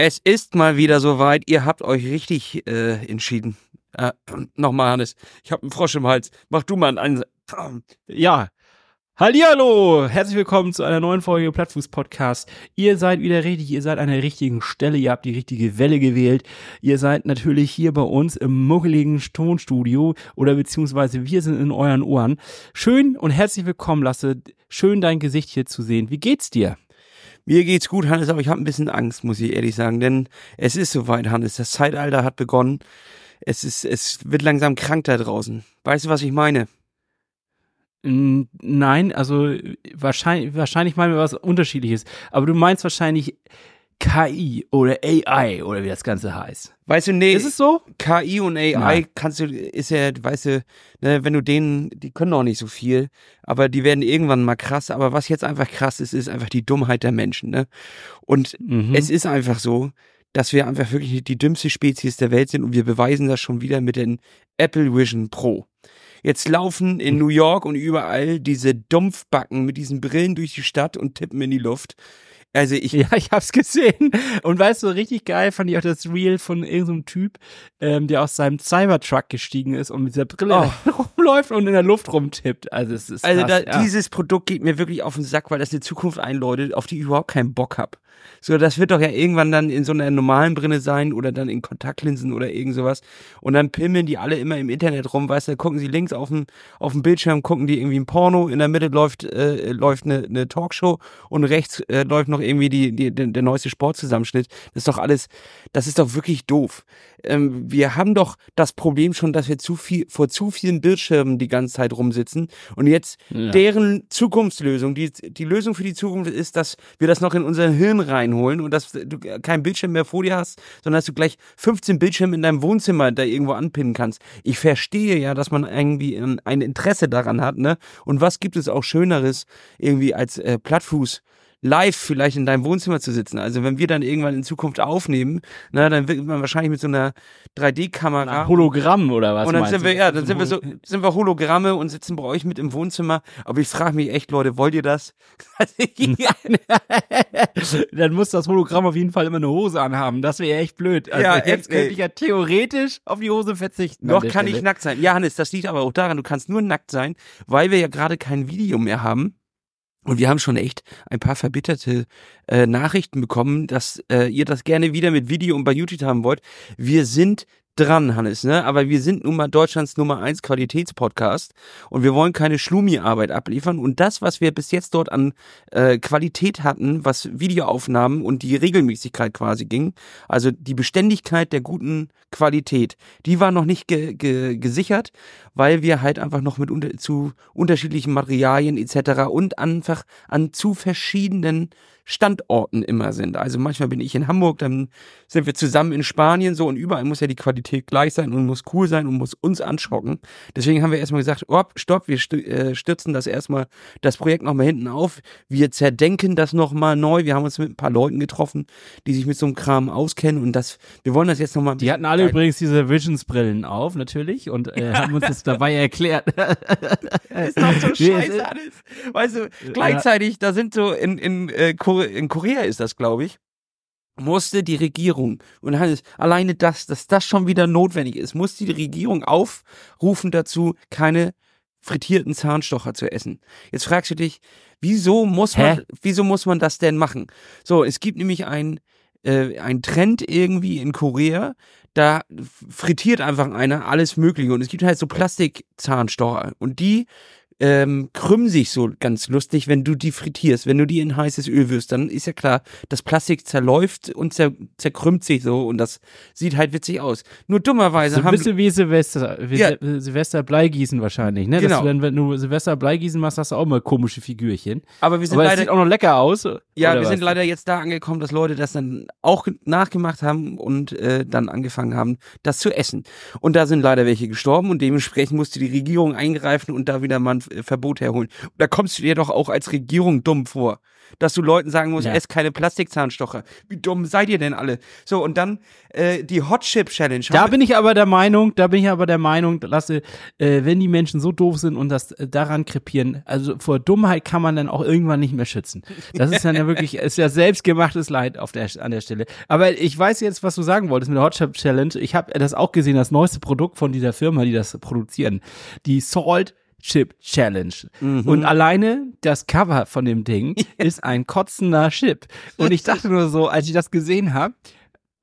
Es ist mal wieder soweit. Ihr habt euch richtig äh, entschieden. Äh, Nochmal, Hannes. Ich habe einen Frosch im Hals. Mach du mal einen. Ja. Hallihallo! Herzlich willkommen zu einer neuen Folge Plattfuß Podcast. Ihr seid wieder richtig, ihr seid an der richtigen Stelle, ihr habt die richtige Welle gewählt. Ihr seid natürlich hier bei uns im muckeligen Tonstudio oder beziehungsweise wir sind in euren Ohren. Schön und herzlich willkommen, Lasse. Schön dein Gesicht hier zu sehen. Wie geht's dir? Mir geht's gut, Hannes, aber ich habe ein bisschen Angst, muss ich ehrlich sagen, denn es ist soweit, Hannes. Das Zeitalter hat begonnen. Es ist, es wird langsam krank da draußen. Weißt du, was ich meine? Nein, also wahrscheinlich, wahrscheinlich meinen wir was Unterschiedliches. Aber du meinst wahrscheinlich KI oder AI oder wie das Ganze heißt. Weißt du, nee. Ist es so? KI und AI Nein. kannst du, ist ja, weißt du, ne, wenn du denen, die können auch nicht so viel, aber die werden irgendwann mal krass. Aber was jetzt einfach krass ist, ist einfach die Dummheit der Menschen, ne? Und Mhm. es ist einfach so, dass wir einfach wirklich die dümmste Spezies der Welt sind und wir beweisen das schon wieder mit den Apple Vision Pro. Jetzt laufen in New York und überall diese Dumpfbacken mit diesen Brillen durch die Stadt und tippen in die Luft. Also ich, Ja, ich hab's gesehen. Und weißt du, richtig geil fand ich auch das Reel von irgendeinem Typ, ähm, der aus seinem Cybertruck gestiegen ist und mit dieser Brille rumläuft und in der Luft rumtippt. Also es ist Also krass, da, ja. dieses Produkt geht mir wirklich auf den Sack, weil das eine Zukunft einläutet, auf die ich überhaupt keinen Bock hab. So, das wird doch ja irgendwann dann in so einer normalen Brille sein oder dann in Kontaktlinsen oder irgend sowas. Und dann pimmeln die alle immer im Internet rum, weißt du, gucken sie links auf dem, auf dem Bildschirm, gucken die irgendwie ein Porno, in der Mitte läuft, äh, läuft eine, eine Talkshow und rechts äh, läuft noch irgendwie die, die, der, der neueste Sportzusammenschnitt. Das ist doch alles, das ist doch wirklich doof. Ähm, wir haben doch das Problem schon, dass wir zu viel, vor zu vielen Bildschirmen die ganze Zeit rumsitzen und jetzt Ja. deren Zukunftslösung, die, die Lösung für die Zukunft ist, dass wir das noch in unser Hirn reinholen und dass du keinen Bildschirm mehr vor dir hast, sondern dass du gleich 15 Bildschirme in deinem Wohnzimmer da irgendwo anpinnen kannst. Ich verstehe ja, dass man irgendwie ein, ein Interesse daran hat, ne? Und was gibt es auch Schöneres irgendwie als äh, Plattfuß? Live vielleicht in deinem Wohnzimmer zu sitzen. Also wenn wir dann irgendwann in Zukunft aufnehmen, na, dann wird man wahrscheinlich mit so einer 3D-Kamera Ein Hologramm oder was und dann sind du? wir, ja, dann sind wir so, sind wir Hologramme und sitzen bei euch mit im Wohnzimmer. Aber ich frage mich echt, Leute, wollt ihr das? Dann muss das Hologramm auf jeden Fall immer eine Hose anhaben. Das wäre echt blöd. Also Ja, jetzt könnte ich ja theoretisch auf die Hose verzichten. Noch kann ich Stelle. nackt sein. Ja, Hannes, das liegt aber auch daran, du kannst nur nackt sein, weil wir ja gerade kein Video mehr haben. Und wir haben schon echt ein paar verbitterte äh, Nachrichten bekommen, dass äh, ihr das gerne wieder mit Video und bei YouTube haben wollt. Wir sind dran, Hannes, ne? Aber wir sind nun mal Deutschlands Nummer eins Qualitätspodcast und wir wollen keine Schlumi-Arbeit abliefern. Und das, was wir bis jetzt dort an äh, Qualität hatten, was Videoaufnahmen und die Regelmäßigkeit quasi ging, also die Beständigkeit der guten Qualität, die war noch nicht ge ge gesichert, weil wir halt einfach noch mit unter zu unterschiedlichen Materialien etc. und einfach an zu verschiedenen Standorten immer sind. Also manchmal bin ich in Hamburg, dann sind wir zusammen in Spanien so und überall muss ja die Qualität gleich sein und muss cool sein und muss uns anschocken. Deswegen haben wir erstmal gesagt, oh, stopp, wir äh, stürzen das erstmal, das Projekt nochmal hinten auf. Wir zerdenken das nochmal neu. Wir haben uns mit ein paar Leuten getroffen, die sich mit so einem Kram auskennen und das, wir wollen das jetzt nochmal. Die hatten alle übrigens diese Visions-Brillen auf, natürlich, und äh, haben uns das dabei erklärt. ist doch so scheiße alles. Weißt du, gleichzeitig, da sind so in, in, äh, in Korea ist das, glaube ich, musste die Regierung, und alleine das, dass das schon wieder notwendig ist, musste die Regierung aufrufen dazu, keine frittierten Zahnstocher zu essen. Jetzt fragst du dich, wieso muss man, Hä? wieso muss man das denn machen? So, es gibt nämlich ein, äh, ein Trend irgendwie in Korea, da frittiert einfach einer alles Mögliche und es gibt halt so Plastikzahnstocher und die ähm, krümmen sich so ganz lustig, wenn du die frittierst, wenn du die in heißes Öl wirst, dann ist ja klar, das Plastik zerläuft und zer zerkrümmt sich so und das sieht halt witzig aus. Nur dummerweise So ein haben bisschen wie Silvester, wie Ja. Sil- Silvester Bleigießen wahrscheinlich, ne? Genau. Dass du dann, wenn du Silvester Bleigießen machst, hast du auch mal komische Figürchen. aber wir sind Aber leider sieht auch noch lecker aus. Ja, wir sind was? leider jetzt da angekommen, dass Leute das dann auch nachgemacht haben und äh, dann angefangen haben, das zu essen. Und da sind leider welche gestorben und dementsprechend musste die Regierung eingreifen und da wieder mal ein Verbot herholen. Da kommst du dir doch auch als Regierung dumm vor. dass du Leuten sagen musst, Ja. ess keine Plastikzahnstocher. Wie dumm seid ihr denn alle? So, und dann äh, die Hot Chip Challenge. Da bin ich aber der Meinung, da bin ich aber der Meinung, lasse, äh, wenn die Menschen so doof sind und das äh, daran krepieren, also vor Dummheit kann man dann auch irgendwann nicht mehr schützen. Das ist dann ja wirklich, ist ja selbstgemachtes Leid auf der, an der Stelle. Aber ich weiß jetzt, was du sagen wolltest mit der Hot Chip Challenge. Ich habe das auch gesehen, das neueste Produkt von dieser Firma, die das produzieren. Die Salt Chip Challenge. Und alleine das Cover von dem Ding ist ein kotzender Chip. Und ich dachte nur so, als ich das gesehen habe,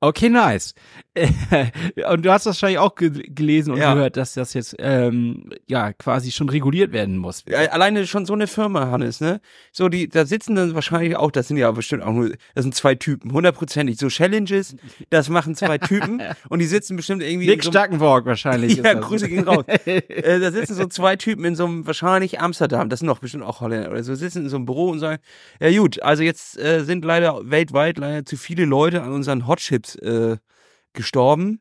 okay, nice. und du hast wahrscheinlich auch ge gelesen und Ja. gehört, dass das jetzt ähm, ja quasi schon reguliert werden muss. Alleine schon so eine Firma, Hannes, ne? So, die, da sitzen dann wahrscheinlich auch, das sind ja bestimmt auch nur, das sind zwei Typen, hundertprozentig. So Challenges, das machen zwei Typen und die sitzen bestimmt irgendwie. Nick so Stackenborg wahrscheinlich. Ja. Grüße gehen raus. äh, da sitzen so zwei Typen in so einem, wahrscheinlich Amsterdam, das sind doch bestimmt auch Holländer oder so, sitzen in so einem Büro und sagen, ja gut, also jetzt äh, sind leider weltweit leider zu viele Leute an unseren Hotships äh, gestorben.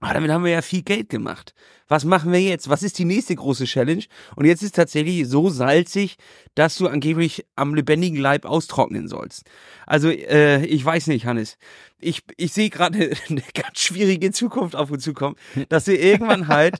Aber damit haben wir ja viel Geld gemacht. Was machen wir jetzt? Was ist die nächste große Challenge? Und jetzt ist tatsächlich so salzig, dass du angeblich am lebendigen Leib austrocknen sollst. Also, äh, ich weiß nicht, Hannes. Ich, ich sehe gerade eine ganz schwierige Zukunft auf uns zukommen, dass du irgendwann halt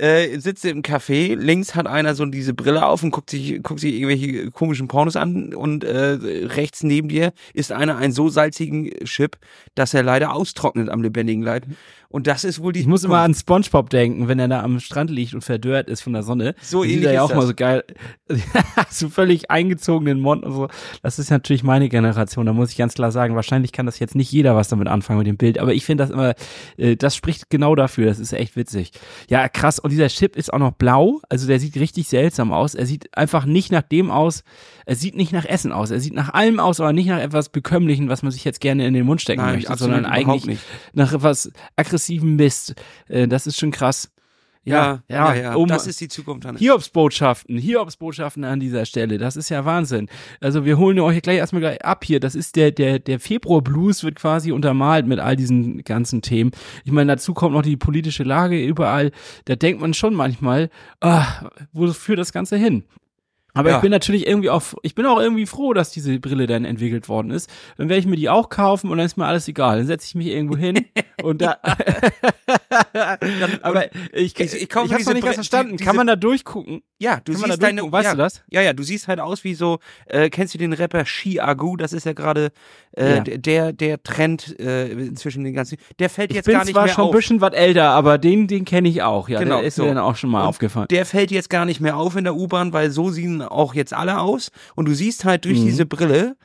äh, sitzt im Café, links hat einer so diese Brille auf und guckt sich, guckt sich irgendwelche komischen Pornos an und äh, rechts neben dir ist einer einen so salzigen Chip, dass er leider austrocknet am lebendigen Leib. Und das ist wohl die Ich muss immer an SpongeBob denken, wenn er da am Strand liegt und verdörrt ist von der Sonne. So Dann sieht ähnlich er ja auch mal das. so geil. so völlig eingezogenen Mond und so. Das ist natürlich meine Generation. Da muss ich ganz klar sagen, wahrscheinlich kann das jetzt nicht jeder was damit anfangen mit dem Bild. Aber ich finde das immer, äh, das spricht genau dafür. Das ist echt witzig. Ja, krass. Und dieser Chip ist auch noch blau. Also der sieht richtig seltsam aus. Er sieht einfach nicht nach dem aus. Er sieht nicht nach Essen aus. Er sieht nach allem aus, aber nicht nach etwas Bekömmlichen, was man sich jetzt gerne in den Mund stecken Nein, möchte, sondern eigentlich nicht. nach etwas aggressivem Mist. Äh, das ist schon krass. Ja, ja, ja. um- das ist die Zukunft, Hannes. Hiobsbotschaften, Hiobsbotschaften an dieser Stelle. Das ist ja Wahnsinn. Also wir holen euch gleich erstmal gleich ab hier. Das ist der, der, der Februar Blues wird quasi untermalt mit all diesen ganzen Themen. Ich meine, dazu kommt noch die politische Lage überall. Da denkt man schon manchmal, ah, wo führt das Ganze hin? Aber Ja. ich bin natürlich irgendwie auch, ich bin auch irgendwie froh, dass diese Brille dann entwickelt worden ist. Dann werde ich mir die auch kaufen und dann ist mir alles egal. Dann setze ich mich irgendwo hin und da. aber ich, Ich- ich ich noch nicht ganz Bri- verstanden. die- Kann man da durchgucken? Ja, du Kann siehst deine? Weißt ja, du das? Ja, ja, du siehst halt aus wie so, äh, kennst du den Rapper Chiagu? Das ist ja gerade äh, Ja. der der Trend äh, zwischen den ganzen. Der fällt Ich jetzt bin gar nicht zwar mehr schon auf. ein bisschen was älter, aber den, den kenne ich auch. Ja, Genau, der ist so. mir dann auch schon mal Und aufgefallen. Der fällt jetzt gar nicht mehr auf in der U-Bahn, weil so sehen auch jetzt alle aus. Und du siehst halt durch Mhm. diese Brille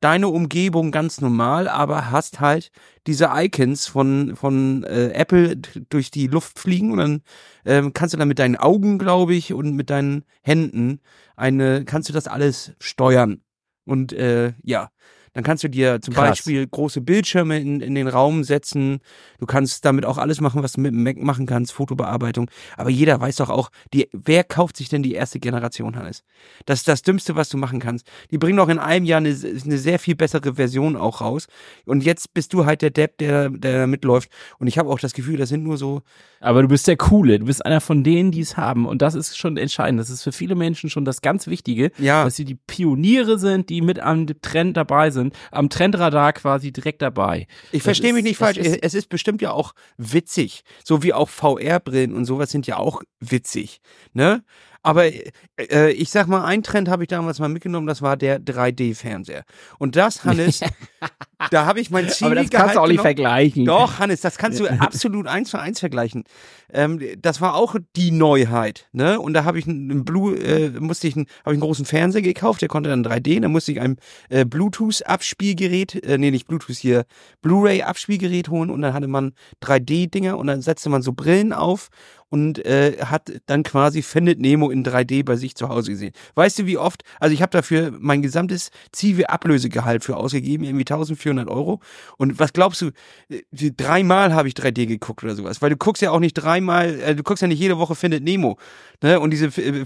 deine Umgebung ganz normal, aber hast halt diese Icons von, von äh, Apple durch die Luft fliegen und dann ähm, kannst du dann mit deinen Augen, glaube ich, und mit deinen Händen eine, kannst du das alles steuern. Und äh, ja, dann kannst du dir zum Krass. Beispiel große Bildschirme in, in den Raum setzen. Du kannst damit auch alles machen, was du mit dem Mac machen kannst, Fotobearbeitung. Aber jeder weiß doch auch, die, wer kauft sich denn die erste Generation, Hannes? Das ist das Dümmste, was du machen kannst. Die bringen doch in einem Jahr eine, eine sehr viel bessere Version auch raus. Und jetzt bist du halt der Depp, der, der da mitläuft. Und ich habe auch das Gefühl, das sind nur so, Aber du bist der Coole. Du bist einer von denen, die es haben. Und das ist schon entscheidend. Das ist für viele Menschen schon das ganz Wichtige, Ja. dass sie die Pioniere sind, die mit am Trend dabei sind, am Trendradar quasi direkt dabei. Ich verstehe mich nicht falsch. ist- es ist bestimmt ja auch witzig. So wie auch VR-Brillen und sowas sind ja auch witzig. Ne? Aber äh, ich sag mal, ein Trend habe ich damals mal mitgenommen, das war der 3D-Fernseher. Und das, Hannes, da habe ich mein Ziel Aber das kannst du auch nicht vergleichen. Doch, Hannes, das kannst du absolut eins zu eins vergleichen. Ähm, das war auch die Neuheit, ne? Und da habe ich einen Blue, äh, musste ich einen, habe ich einen großen Fernseher gekauft, der konnte dann 3D, da musste ich ein äh, Bluetooth-Abspielgerät, äh, nee, nicht Bluetooth hier, Blu-ray-Abspielgerät holen und dann hatte man 3D-Dinger und dann setzte man so Brillen auf und äh, hat dann quasi Findet Nemo in 3D bei sich zu Hause gesehen. Weißt du, wie oft? Also ich habe dafür mein gesamtes Zivi-Ablösegehalt für ausgegeben, irgendwie 1400 Euro. Und was glaubst du? äh, Dreimal habe ich 3D geguckt oder sowas, weil du guckst ja auch nicht dreimal, äh, du guckst ja nicht jede Woche Findet Nemo. Ne? Und diese äh,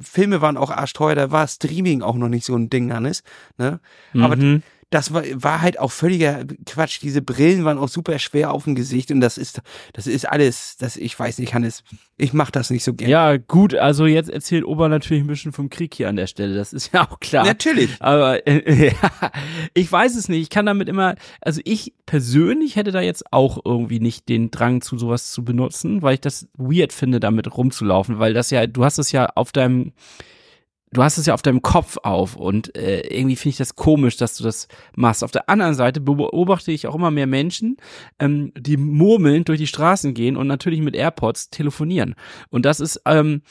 Filme waren auch arschteuer, da war Streaming auch noch nicht so ein Ding, Hannes. Ne? Aber Mhm. Das war, war halt auch völliger Quatsch. Diese Brillen waren auch super schwer auf dem Gesicht und das ist, das ist alles, das, ich weiß nicht, Hannes, ich mach das nicht so gerne. Ja, gut, also jetzt erzählt Ober natürlich ein bisschen vom Krieg hier an der Stelle, das ist ja auch klar. Natürlich. Aber äh, ja, ich weiß es nicht, ich kann damit immer, also ich persönlich hätte da jetzt auch irgendwie nicht den Drang zu sowas zu benutzen, weil ich das weird finde, damit rumzulaufen, weil das ja, du hast es ja auf deinem du hast es ja auf deinem Kopf auf und äh, irgendwie finde ich das komisch, dass du das machst. Auf der anderen Seite beobachte ich auch immer mehr Menschen, ähm, die murmelnd durch die Straßen gehen und natürlich mit AirPods telefonieren. Und das ist ähm,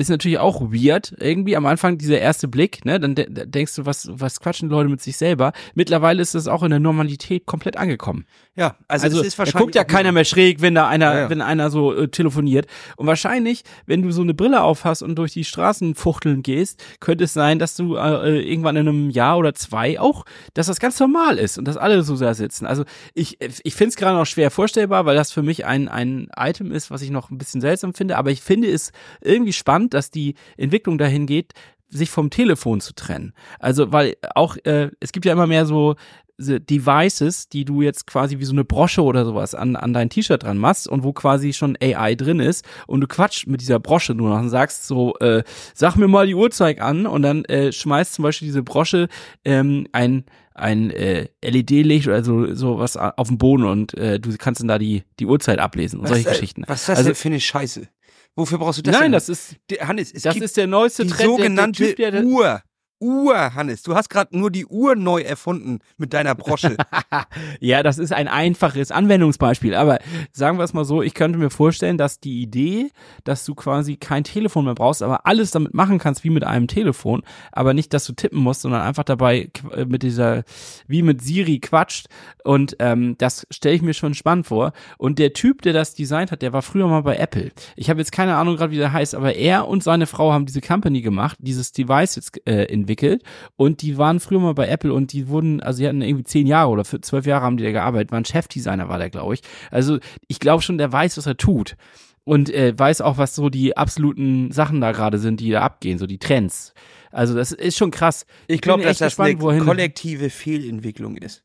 ist natürlich auch weird, irgendwie am Anfang dieser erste Blick, ne, dann de denkst du, was, was quatschen die Leute mit sich selber. Mittlerweile ist das auch in der Normalität komplett angekommen. Ja, also, also es ist wahrscheinlich da guckt ja keiner mehr schräg, wenn da einer, ja, ja. wenn einer so äh, telefoniert. Und wahrscheinlich, wenn du so eine Brille auf hast und durch die Straßen fuchteln gehst, könnte es sein, dass du äh, äh irgendwann in einem Jahr oder zwei auch, dass das ganz normal ist und dass alle so da sitzen. Also ich, ich finde es gerade noch schwer vorstellbar, weil das für mich ein, ein Item ist, was ich noch ein bisschen seltsam finde, aber ich finde es irgendwie spannend, dass die Entwicklung dahin geht, sich vom Telefon zu trennen. Also, weil auch, äh, es gibt ja immer mehr so Devices, die du jetzt quasi wie so eine Brosche oder sowas an, an dein T-Shirt dran machst und wo quasi schon AI drin ist und du quatscht mit dieser Brosche nur noch und sagst so, äh, sag mir mal die Uhrzeit an und dann äh, schmeißt zum Beispiel diese Brosche ähm, ein ein äh, LED-Licht oder so, so was auf den Boden und äh, du kannst dann da die, die Uhrzeit ablesen und was, solche äh, Geschichten. Was ist das also, denn für eine Scheiße? Wofür brauchst du das? Nein, denn? das ist Hannes, es das ist der neueste die Trend, sogenannte der, der typ, Uhr. Uhr, Hannes. Du hast gerade nur die Uhr neu erfunden mit deiner Brosche. ja, das ist ein einfaches Anwendungsbeispiel. Aber sagen wir es mal so, ich könnte mir vorstellen, dass die Idee, dass du quasi kein Telefon mehr brauchst, aber alles damit machen kannst wie mit einem Telefon, aber nicht, dass du tippen musst, sondern einfach dabei äh, mit dieser, wie mit Siri quatscht. Und ähm, das stelle ich mir schon spannend vor. Und der Typ, der das designt hat, der war früher mal bei Apple. Ich habe jetzt keine Ahnung gerade, wie der heißt, aber er und seine Frau haben diese Company gemacht, dieses Device jetzt äh, in entwickelt und die waren früher mal bei Apple und die wurden, also die hatten irgendwie zehn Jahre oder zwölf Jahre haben die da gearbeitet, war ein Chefdesigner war der, glaube ich. Also ich glaube schon, der weiß, was er tut und äh, weiß auch, was so die absoluten Sachen da gerade sind, die da abgehen, so die Trends. Also das ist schon krass. Ich glaube, dass das gespannt, eine kollektive Fehlentwicklung ist.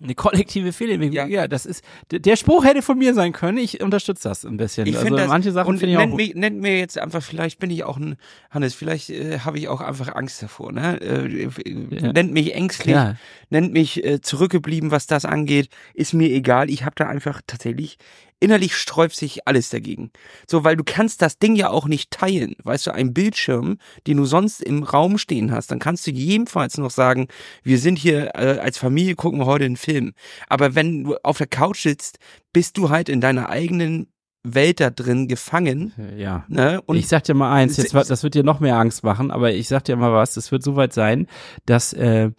Eine kollektive Fehlentwicklung. Ja. ja, das ist, der Spruch hätte von mir sein können. Ich unterstütze das ein bisschen. Ich also das, manche Sachen finde ich nennt auch. Mich, nennt mir jetzt einfach, vielleicht bin ich auch ein, Hannes, vielleicht äh, habe ich auch einfach Angst davor, ne? Äh, ja. Nennt mich ängstlich, ja. nennt mich äh, zurückgeblieben, was das angeht. Ist mir egal. Ich habe da einfach tatsächlich innerlich sträubt sich alles dagegen. So, weil du kannst das Ding ja auch nicht teilen. Weißt du, ein Bildschirm, den du sonst im Raum stehen hast, dann kannst du jedenfalls noch sagen, wir sind hier äh, als Familie, gucken wir heute einen Film. Aber wenn du auf der Couch sitzt, bist du halt in deiner eigenen Welt da drin gefangen. Ja. Ne? Und ich sag dir mal eins, jetzt, das wird dir noch mehr Angst machen, aber ich sag dir mal was, es wird soweit sein, dass äh,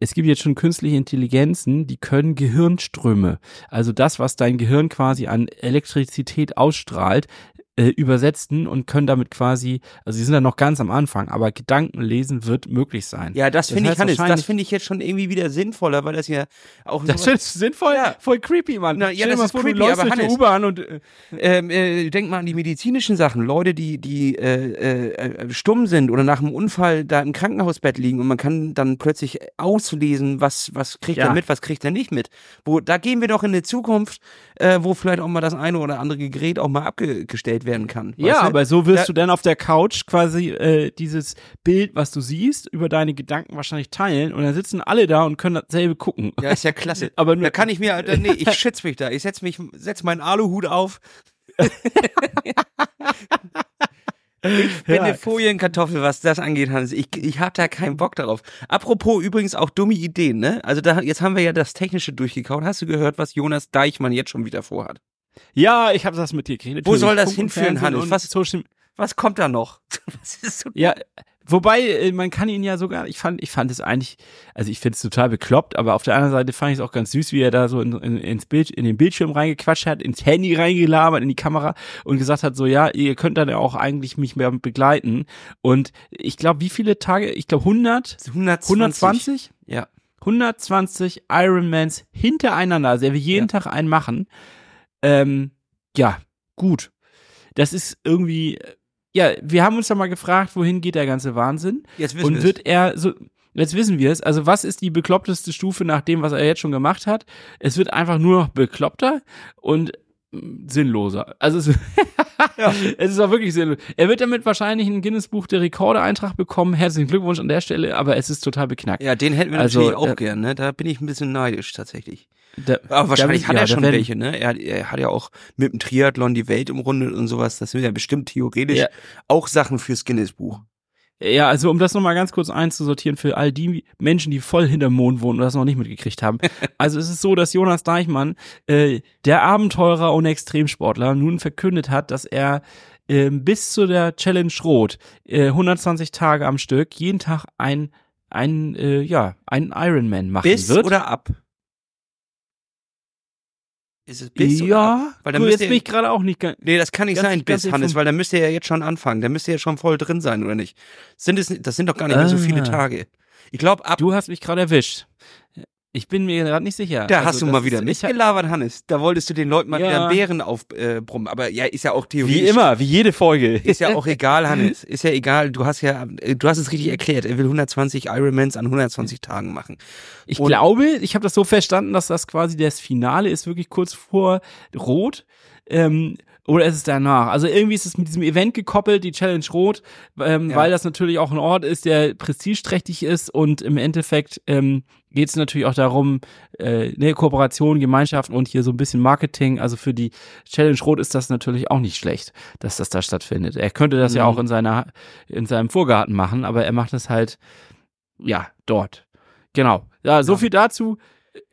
es gibt jetzt schon künstliche Intelligenzen, die können Gehirnströme, also das, was dein Gehirn quasi an Elektrizität ausstrahlt, äh, und können damit quasi, also sie sind da noch ganz am Anfang, aber Gedanken lesen wird möglich sein. Ja, das, das finde ich, Hannes, das finde ich jetzt schon irgendwie wieder sinnvoller, weil das ja auch Das ist sinnvoll, ja. voll creepy, Mann. Na, ja, das ist vor, creepy, aber Hannes, U-Bahn und äh, ähm, äh, denk mal an die medizinischen Sachen, Leute, die die äh, äh, äh, stumm sind oder nach einem Unfall da im Krankenhausbett liegen und man kann dann plötzlich auslesen, was was kriegt ja. er mit, was kriegt er nicht mit. Wo da gehen wir doch in eine Zukunft, äh, wo vielleicht auch mal das eine oder andere Gerät auch mal abgestellt werden kann. Ja, aber so wirst da, du dann auf der Couch quasi äh, dieses Bild, was du siehst, über deine Gedanken wahrscheinlich teilen und dann sitzen alle da und können dasselbe gucken. Ja, ist ja klasse. aber nur, da kann ich mir, äh, nee, ich schütze mich da. Ich setze mich, setz meinen Aluhut auf. Ich bin ja. eine Folienkartoffel, was das angeht, Hans. Ich, ich habe da keinen Bock darauf. Apropos übrigens auch dumme Ideen, ne? Also da, jetzt haben wir ja das Technische durchgekaut. Hast du gehört, was Jonas Deichmann jetzt schon wieder vorhat? Ja, ich habe das mit dir gekriegt. Wo soll das hinführen, Hannes? Was, was kommt da noch? So ja, wobei äh, man kann ihn ja sogar, ich fand, ich fand es eigentlich, also ich finde es total bekloppt, aber auf der anderen Seite fand ich es auch ganz süß, wie er da so in, in, ins Bild, in den Bildschirm reingequatscht hat, ins Handy reingelabert, in die Kamera und gesagt hat, so ja, ihr könnt dann ja auch eigentlich mich mehr begleiten. Und ich glaube, wie viele Tage? Ich glaube 100, 120. 120? Ja. 120 Ironmans hintereinander, also er will jeden ja. Tag einen machen. Ähm, ja, gut. Das ist irgendwie, ja, wir haben uns ja mal gefragt, wohin geht der ganze Wahnsinn? Jetzt wissen Und wird er so, Jetzt wissen wir es. Also was ist die bekloppteste Stufe nach dem, was er jetzt schon gemacht hat? Es wird einfach nur noch bekloppter und mm, sinnloser. Also es, ja. es ist auch wirklich sinnlos. Er wird damit wahrscheinlich ein Guinness-Buch der Rekorde-Eintrag bekommen. Herzlichen Glückwunsch an der Stelle, aber es ist total beknackt. Ja, den hätten wir Also, natürlich auch äh, gern, ne? Da bin ich ein bisschen neidisch tatsächlich. Da, Aber wahrscheinlich da- hat er schon werden- welche, ne? Er, er hat ja auch mit dem Triathlon die Welt umrundet und sowas. Das sind ja bestimmt theoretisch Ja. auch Sachen fürs Guinness-Buch. Ja, also um das nochmal ganz kurz einzusortieren für all die Menschen, die voll hinterm Mond wohnen und das noch nicht mitgekriegt haben. Also es ist so, dass Jonas Deichmann, äh, der Abenteurer und Extremsportler, nun verkündet hat, dass er ähm, bis zu der Challenge Rot äh, 120 Tage am Stück jeden Tag ein ein äh, ja einen Ironman machen Bis wird. oder ab? Ist es bis oder ja, Weil dann du, jetzt ihr- bin ich gerade auch nicht ganz. Nee, das kann nicht Ganz- sein, bis, Hannes, weil dann müsst ihr ja jetzt schon anfangen. Da müsst ihr ja schon voll drin sein, oder nicht? Sind es, das sind doch gar nicht mehr so viele Ah. Tage. Ich glaube, ab Du hast mich gerade erwischt. Ich bin mir gerade nicht sicher. da Also hast du mal wieder ich hab- mitgelabert, Hannes. Da wolltest du den Leuten mal Ja. wieder einen Bären aufbrummen. Aber ja, ist ja auch theoretisch. Wie immer, wie jede Folge. Ist ja auch egal, Hannes. Ist ja egal. Du hast ja, äh, du hast es richtig erklärt. Er will 120 Ironmans an 120 Tagen machen. Ich Und- glaube, ich habe das so verstanden, dass das quasi das Finale ist, wirklich kurz vor Rot. Ähm, oder ist es danach? Also irgendwie ist es mit diesem Event gekoppelt, die Challenge Rot, ähm, Ja. weil das natürlich auch ein Ort ist, der prestigeträchtig ist und im Endeffekt ähm, geht es natürlich auch darum, äh, ne, Kooperation, Gemeinschaft und hier so ein bisschen Marketing. Also für die Challenge Rot ist das natürlich auch nicht schlecht, dass das da stattfindet. Er könnte das ja Mhm. auch in seiner, in seinem Vorgarten machen, aber er macht es halt, ja, dort. Genau. Ja, so Ja. viel dazu.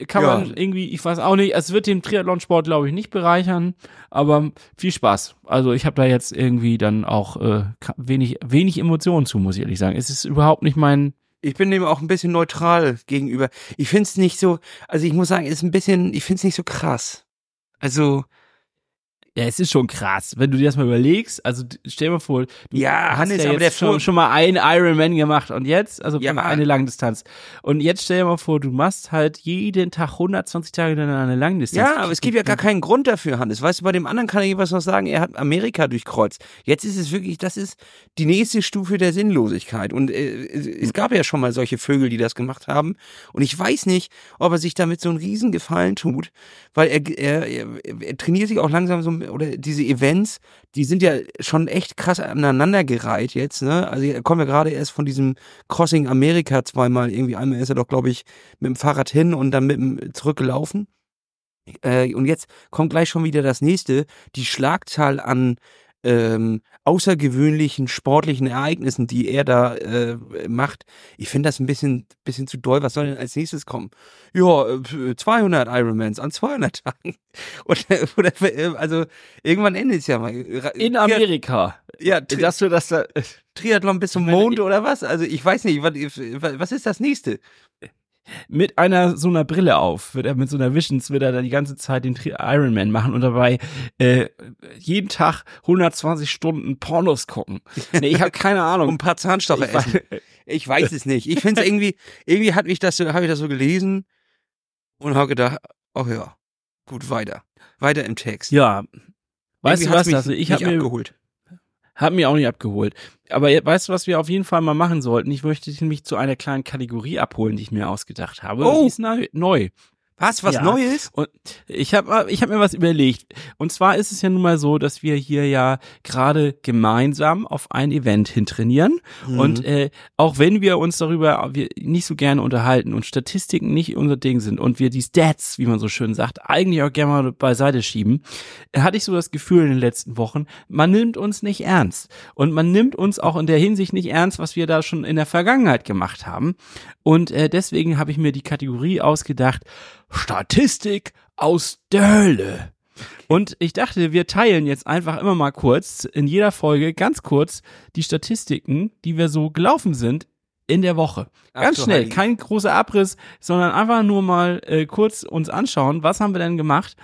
Kann Ja. man irgendwie, ich weiß auch nicht, es wird den Triathlonsport, glaube ich, nicht bereichern, aber viel Spaß. Also ich habe da jetzt irgendwie dann auch äh, wenig, wenig Emotionen zu, muss ich ehrlich sagen. Es ist überhaupt nicht mein, Ich bin dem auch ein bisschen neutral gegenüber. Ich find's nicht so, also ich muss sagen, ist ein bisschen, ich find's nicht so krass. Also, ja, es ist schon krass, wenn du dir das mal überlegst. Also stell dir mal vor, du Ja, hast Hannes, ja aber jetzt der schon, schon mal einen Ironman gemacht und jetzt, also Ja. eine Langdistanz. Und jetzt stell dir mal vor, du machst halt jeden Tag 120 Tage dann eine Langdistanz. ja, aber es gibt ja gar keinen Grund dafür, Hannes. Weißt du, bei dem anderen kann ich was noch sagen, er hat Amerika durchkreuzt. Jetzt ist es wirklich, das ist die nächste Stufe der Sinnlosigkeit. Und äh, es, gab ja schon mal solche Vögel, die das gemacht haben. Und ich weiß nicht, ob er sich damit so einen riesen Gefallen tut, weil er, er, er, er trainiert sich auch langsam so, oder diese Events, die sind ja schon echt krass aneinandergereiht jetzt, ne? Also kommt ja gerade erst von diesem Crossing Amerika zweimal irgendwie. Einmal ist er doch, glaube ich, mit dem Fahrrad hin und dann mit dem zurückgelaufen. Äh, und jetzt kommt gleich schon wieder das nächste. Die Schlagzahl an ähm, außergewöhnlichen sportlichen Ereignissen, die er da äh, macht. Ich finde das ein bisschen, bisschen zu doll. Was soll denn als nächstes kommen? Ja, äh, 200 Ironmans an 200 Tagen. Oder, oder äh, also irgendwann endet es ja mal. in Amerika. Ja, Dass du das da, Triathlon bis zum Mond oder was? Also ich weiß nicht, was, was ist das nächste? Mit einer so einer Brille auf, wird er mit so einer Visions, wird er da die ganze Zeit den Tri- Ironman machen und dabei äh, jeden Tag 120 Stunden Pornos gucken. Nee, ich habe keine Und Ahnung. ein paar Zahnstocher Ich essen. Ich weiß es nicht. Ich finde es irgendwie, irgendwie hat mich das, so- habe ich das so gelesen und habe gedacht, ach ja, gut, weiter. Weiter im Text. ja. Weißt Irgendwie du was? mich Also ich habe mir abgeholt. Hat mir auch nicht abgeholt. Aber weißt du, was wir auf jeden Fall mal machen sollten? Ich möchte dich nämlich zu einer kleinen Kategorie abholen, die ich mir ausgedacht habe. Oh. Die ist neu. Was, was Ja. Neues? Und ich habe ich hab mir was überlegt. Und zwar ist es ja nun mal so, dass wir hier ja gerade gemeinsam auf ein Event hintrainieren. Mhm. Und äh, auch wenn wir uns darüber wir nicht so gerne unterhalten und Statistiken nicht unser Ding sind und wir die Stats, wie man so schön sagt, eigentlich auch gerne mal beiseite schieben, hatte ich so das Gefühl in den letzten Wochen, man nimmt uns nicht ernst. Und man nimmt uns auch in der Hinsicht nicht ernst, was wir da schon in der Vergangenheit gemacht haben. Und äh, deswegen habe ich mir die Kategorie ausgedacht, Statistik aus der Hölle. Und ich dachte, wir teilen jetzt einfach immer mal kurz in jeder Folge ganz kurz die Statistiken, die wir so gelaufen sind in der Woche. Ganz schnell, Heilige. kein großer Abriss, sondern einfach nur mal äh, kurz uns anschauen, was haben wir denn gemacht.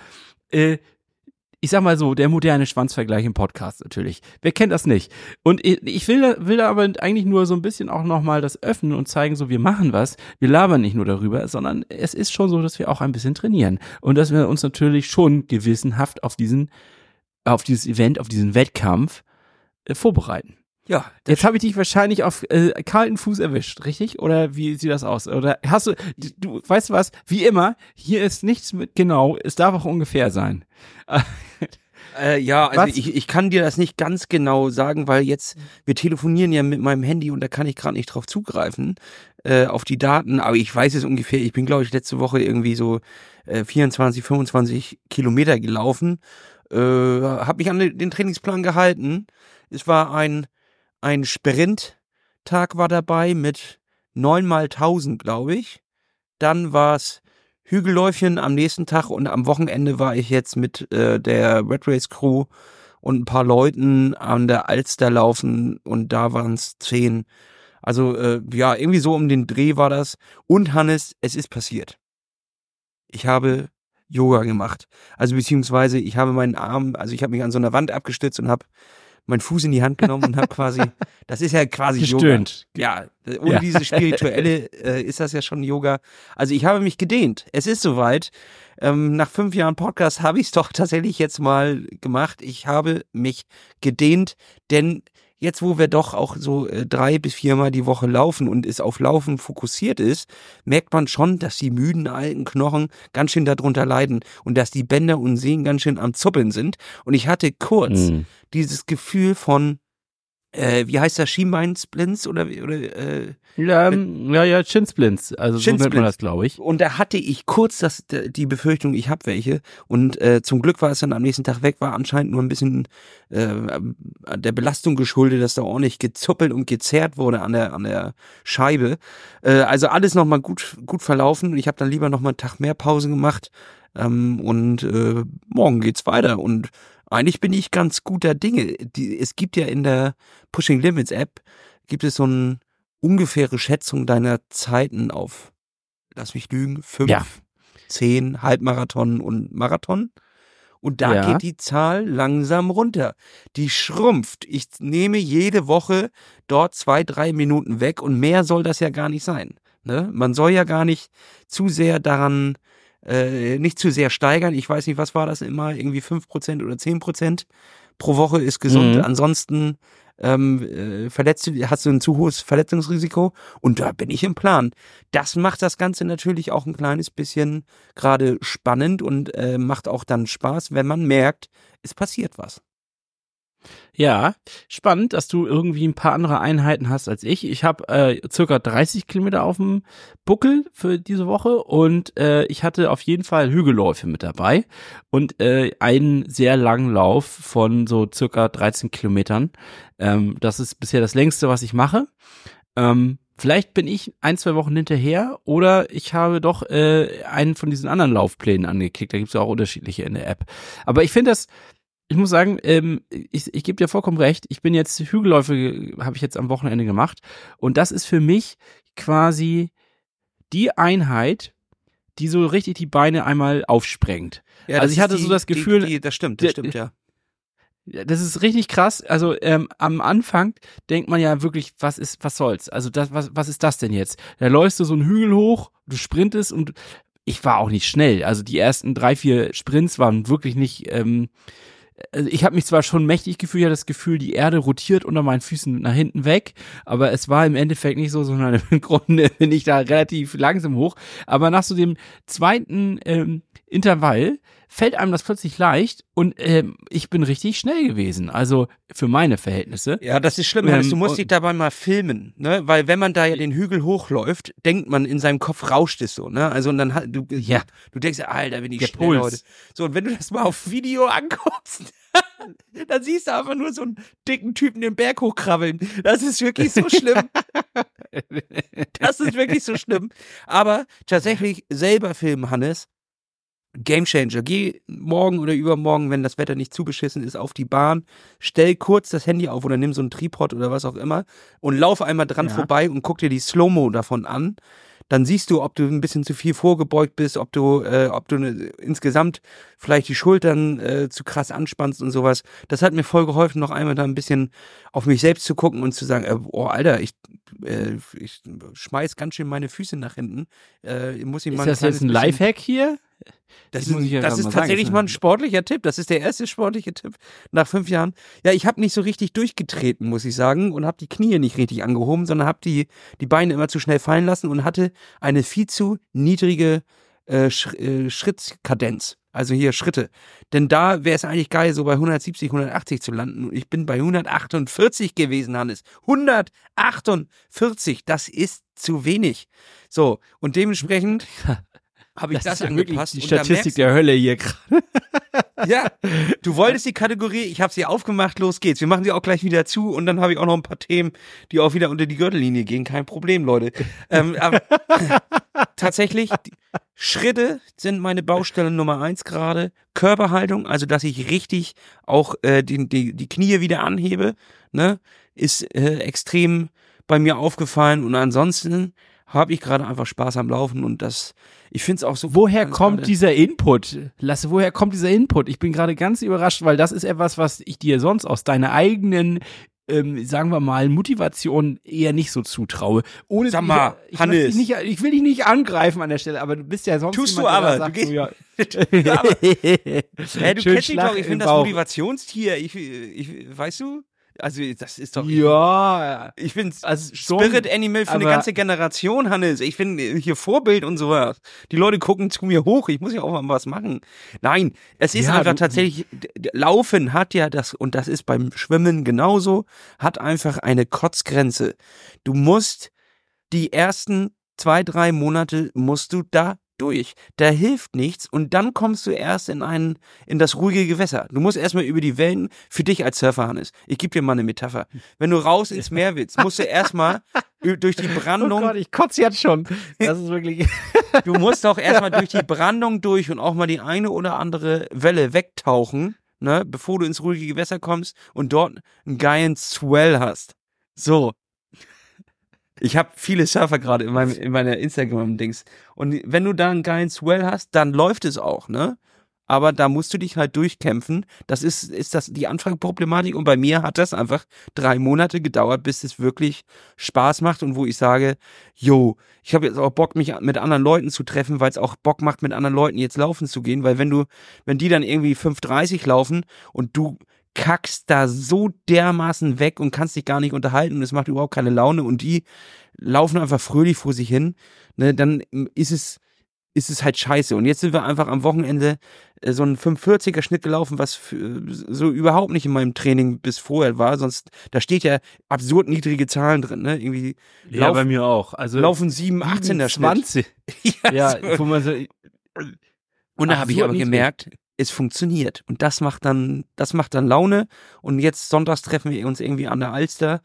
Äh, ich sag mal so, der moderne Schwanzvergleich im Podcast natürlich. Wer kennt das nicht? Und ich will, da- will da aber eigentlich nur so ein bisschen auch nochmal das öffnen und zeigen, so wir machen was. Wir labern nicht nur darüber, sondern es ist schon so, dass wir auch ein bisschen trainieren. Und dass wir uns natürlich schon gewissenhaft auf diesen, auf dieses Event, auf diesen Wettkampf äh, vorbereiten. Ja, Jetzt habe ich dich wahrscheinlich auf äh, kalten Fuß erwischt, richtig? Oder wie sieht das aus? Oder hast du, du, du weißt du was? Wie immer, hier ist nichts mit genau, es darf auch ungefähr sein. Äh, ja, also ich, ich kann dir das nicht ganz genau sagen, weil jetzt, wir telefonieren ja mit meinem Handy und da kann ich gerade nicht drauf zugreifen, äh, auf die Daten, aber ich weiß es ungefähr, ich bin glaube ich letzte Woche irgendwie so äh, 24, 25 Kilometer gelaufen, äh, habe mich an den Trainingsplan gehalten. Es war ein, ein Sprinttag war dabei mit neun mal 1000, glaube ich. Dann war es Hügelläufchen am nächsten Tag und am Wochenende war ich jetzt mit äh, der Red Race Crew und ein paar Leuten an der Alster laufen und da waren es zehn. Also äh, ja, irgendwie so um den Dreh war das. Und Hannes, es ist passiert. Ich habe Yoga gemacht. Also beziehungsweise ich habe meinen Arm, also ich habe mich an so einer Wand abgestützt und habe meinen Fuß in die Hand genommen und habe quasi, das ist ja quasi Yoga. Gestöhnt. Ja, ohne Ja. diese spirituelle äh, ist das ja schon Yoga. Also ich habe mich gedehnt. Es ist soweit. Ähm, nach fünf Jahren Podcast habe ich es doch tatsächlich jetzt mal gemacht. Ich habe mich gedehnt, denn jetzt, wo wir doch auch so äh, drei bis viermal die Woche laufen und es auf Laufen fokussiert ist, merkt man schon, dass die müden alten Knochen ganz schön darunter leiden und dass die Bänder und Sehnen ganz schön am Zuppeln sind. Und ich hatte kurz Mhm. dieses Gefühl von, äh, wie heißt das, Schienbeinsplints oder, oder äh, Ja, ja, ja, Chinsplints. Also so nennt man das, glaube ich. und da hatte ich kurz das, die Befürchtung, ich habe welche und äh, zum Glück war es dann am nächsten Tag weg, war anscheinend nur ein bisschen äh, der Belastung geschuldet, dass da ordentlich gezuppelt und gezerrt wurde an der an der Scheibe. Äh, also alles nochmal gut gut verlaufen. Ich habe dann lieber nochmal einen Tag mehr Pause gemacht ähm, und äh, morgen geht's weiter und eigentlich bin ich ganz guter Dinge. Die, es gibt ja in der Pushing Limits App gibt es so eine ungefähre Schätzung deiner Zeiten auf, lass mich lügen, fünf, Ja. zehn, Halbmarathon und Marathon. Und da Ja. geht die Zahl langsam runter. Die schrumpft. Ich nehme jede Woche dort zwei, drei Minuten weg und mehr soll das ja gar nicht sein. Ne? Man soll ja gar nicht zu sehr daran, äh, nicht zu sehr steigern. Ich weiß nicht, was war das immer? Irgendwie fünf Prozent oder zehn Prozent pro Woche ist gesund. Mhm. Ansonsten ähm, äh, verletzt du, hast du ein zu hohes Verletzungsrisiko und da bin ich im Plan. Das macht das Ganze natürlich auch ein kleines bisschen gerade spannend und äh, macht auch dann Spaß, wenn man merkt, es passiert was. Ja, spannend, dass du irgendwie ein paar andere Einheiten hast als ich. Ich habe äh, circa 30 Kilometer auf dem Buckel für diese Woche und äh, ich hatte auf jeden Fall Hügelläufe mit dabei und äh, einen sehr langen Lauf von so circa 13 Kilometern. Ähm, das ist bisher das längste, was ich mache. Ähm, vielleicht bin ich ein, zwei Wochen hinterher oder ich habe doch äh, einen von diesen anderen Laufplänen angeklickt. Da gibt's ja auch unterschiedliche in der App. Aber ich finde das ich muss sagen, ähm, ich, ich gebe dir vollkommen recht. Ich bin jetzt Hügelläufe, habe ich jetzt am Wochenende gemacht. Und das ist für mich quasi die Einheit, die so richtig die Beine einmal aufsprengt. Ja, Also ich hatte so das Gefühl, die, die, das stimmt, das stimmt, ja. Das ist richtig krass. Also ähm, am Anfang denkt man ja wirklich, was ist, was soll's? Also das, was, was ist das denn jetzt? Da läufst du so einen Hügel hoch, du sprintest und ich war auch nicht schnell. Also die ersten drei, vier Sprints waren wirklich nicht. Ähm, ich habe mich zwar schon mächtig gefühlt, ich hatte das Gefühl, die Erde rotiert unter meinen Füßen nach hinten weg, aber es war im Endeffekt nicht so, sondern im Grunde bin ich da relativ langsam hoch. Aber nach so dem zweiten ähm, Intervall fällt einem das plötzlich leicht und ähm, ich bin richtig schnell gewesen. Also für meine Verhältnisse. Ja, das ist schlimm, Ähm, Hannes. Du musst dich dabei mal filmen, ne? Weil wenn man da ja den Hügel hochläuft, denkt man in seinem Kopf rauscht es so, ne? Also und dann hat du Ja. du denkst, Alter, bin ich Der schnell Puls. heute. So und wenn du das mal auf Video anguckst, dann siehst du einfach nur so einen dicken Typen den Berg hochkrabbeln. Das ist wirklich so schlimm. Das ist wirklich so schlimm. Aber tatsächlich selber filmen, Hannes. Game Changer. Geh morgen oder übermorgen, wenn das Wetter nicht zu beschissen ist, auf die Bahn, stell kurz das Handy auf oder nimm so einen Tripod oder was auch immer und lauf einmal dran Ja. vorbei und guck dir die Slow-Mo davon an. Dann siehst du, ob du ein bisschen zu viel vorgebeugt bist, ob du, äh, ob du ne, insgesamt vielleicht die Schultern äh, zu krass anspannst und sowas. Das hat mir voll geholfen, noch einmal da ein bisschen auf mich selbst zu gucken und zu sagen, äh, oh Alter, ich, äh, ich schmeiß ganz schön meine Füße nach hinten. Äh, muss ich mal Ist das jetzt ein Lifehack hier? Das, ja ist, das ist mal sagen, tatsächlich ist mal ein sportlicher Tipp. Das ist der erste sportliche Tipp nach fünf Jahren. Ja, ich habe nicht so richtig durchgetreten, muss ich sagen, und habe die Knie nicht richtig angehoben, sondern habe die, die Beine immer zu schnell fallen lassen und hatte eine viel zu niedrige äh, Sch äh, Schrittkadenz. Also hier Schritte. Denn da wäre es eigentlich geil, so bei 170, 180 zu landen. Und ich bin bei 148 gewesen, Hannes. 148, das ist zu wenig. So, und dementsprechend habe ich Das, das, ist ja wirklich angepasst. die Statistik der Hölle hier gerade. ja, du wolltest die Kategorie, ich habe sie aufgemacht, los geht's. Wir machen sie auch gleich wieder zu und dann habe ich auch noch ein paar Themen, die auch wieder unter die Gürtellinie gehen. Kein Problem, Leute. ähm, aber tatsächlich, Schritte sind meine Baustelle Nummer eins gerade. Körperhaltung, also dass ich richtig auch äh, die, die, die Knie wieder anhebe, ne, ist äh, extrem bei mir aufgefallen. Und ansonsten habe ich gerade einfach Spaß am Laufen und das, ich finde es auch so. Woher kommt gerade- dieser Input? Lasse, woher kommt dieser Input? Ich bin gerade ganz überrascht, weil das ist etwas, was ich dir sonst aus deiner eigenen, ähm, sagen wir mal, Motivation eher nicht so zutraue. Ohne Sag mal, ich, ich, Hannes. nicht, ich will dich nicht angreifen an der Stelle, aber du bist ja sonst Tust du jemand, der aber. Sagt, Du gehst- ja. Aber- Hä, du Schön kennst mich Schlag doch, ich bin das. Motivationstier. Ich, ich, weißt du? Also, das ist doch. Ja, Ich bin also schon, Spirit Animal für eine ganze Generation, Hannes. Ich bin hier Vorbild und sowas. Die Leute gucken zu mir hoch. Ich muss ja auch mal was machen. Nein, es ist Ja, einfach du- tatsächlich, Laufen hat ja das, und das ist beim Schwimmen genauso, hat einfach eine Kotzgrenze. Du musst die ersten zwei, drei Monate musst du da durch. Da hilft nichts und dann kommst du erst in ein, in das ruhige Gewässer. Du musst erstmal über die Wellen, für dich als Surfer, Hannes. Ich gebe dir mal eine Metapher. Wenn du raus ins Meer willst, musst du erstmal durch die Oh Brandung, Gott, ich kotze jetzt schon. Das ist wirklich. du musst auch erstmal durch die Brandung durch und auch mal die eine oder andere Welle wegtauchen, ne, bevor du ins ruhige Gewässer kommst und dort einen geilen Swell hast. So. Ich habe viele Surfer gerade in, meinem, in meiner Instagram-Dings. Und wenn du da einen geilen Swell hast, dann läuft es auch, ne? Aber da musst du dich halt durchkämpfen. Das ist, ist das die Anfangsproblematik. Und bei mir hat das einfach drei Monate gedauert, bis es wirklich Spaß macht und wo ich sage, yo, ich habe jetzt auch Bock, mich mit anderen Leuten zu treffen, weil es auch Bock macht, mit anderen Leuten jetzt laufen zu gehen. Weil wenn du, wenn die dann irgendwie 5,30 laufen und du kackst da so dermaßen weg und kannst dich gar nicht unterhalten und es macht überhaupt keine Laune und die laufen einfach fröhlich vor sich hin, ne, dann ist es, ist es halt scheiße. Und jetzt sind wir einfach am Wochenende äh, so einen 540er Schnitt gelaufen, was für, so überhaupt nicht in meinem Training bis vorher war. Sonst, da steht ja absurd niedrige Zahlen drin, ne? Irgendwie Ja, lauf- bei mir auch. Also laufen 7, 18er Schnitt. 20. Ja, Ja, so. wo man so, Und da habe ich aber gemerkt, es funktioniert. Und das macht dann, das macht dann Laune. Und jetzt sonntags treffen wir uns irgendwie an der Alster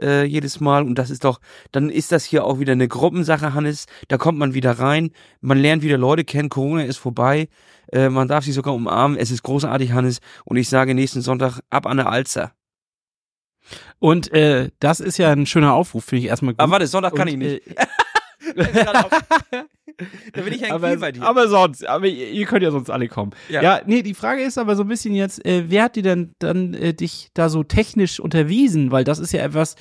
äh, jedes Mal. Und das ist doch, dann ist das hier auch wieder eine Gruppensache, Hannes. Da kommt man wieder rein, man lernt wieder Leute kennen, Corona ist vorbei. Äh, man darf sich sogar umarmen. Es ist großartig, Hannes. Und ich sage nächsten Sonntag ab an der Alster. Und äh, das ist ja ein schöner Aufruf, finde ich erstmal gut. Aber warte, Sonntag kann Und, ich nicht. Da bin ich ein aber, bei dir. aber sonst, aber ihr, könnt ja sonst alle kommen. Ja. Ja. nee, die Frage ist aber so ein bisschen jetzt, äh, wer hat dir denn dann äh, dich da so technisch unterwiesen? Weil das ist ja etwas,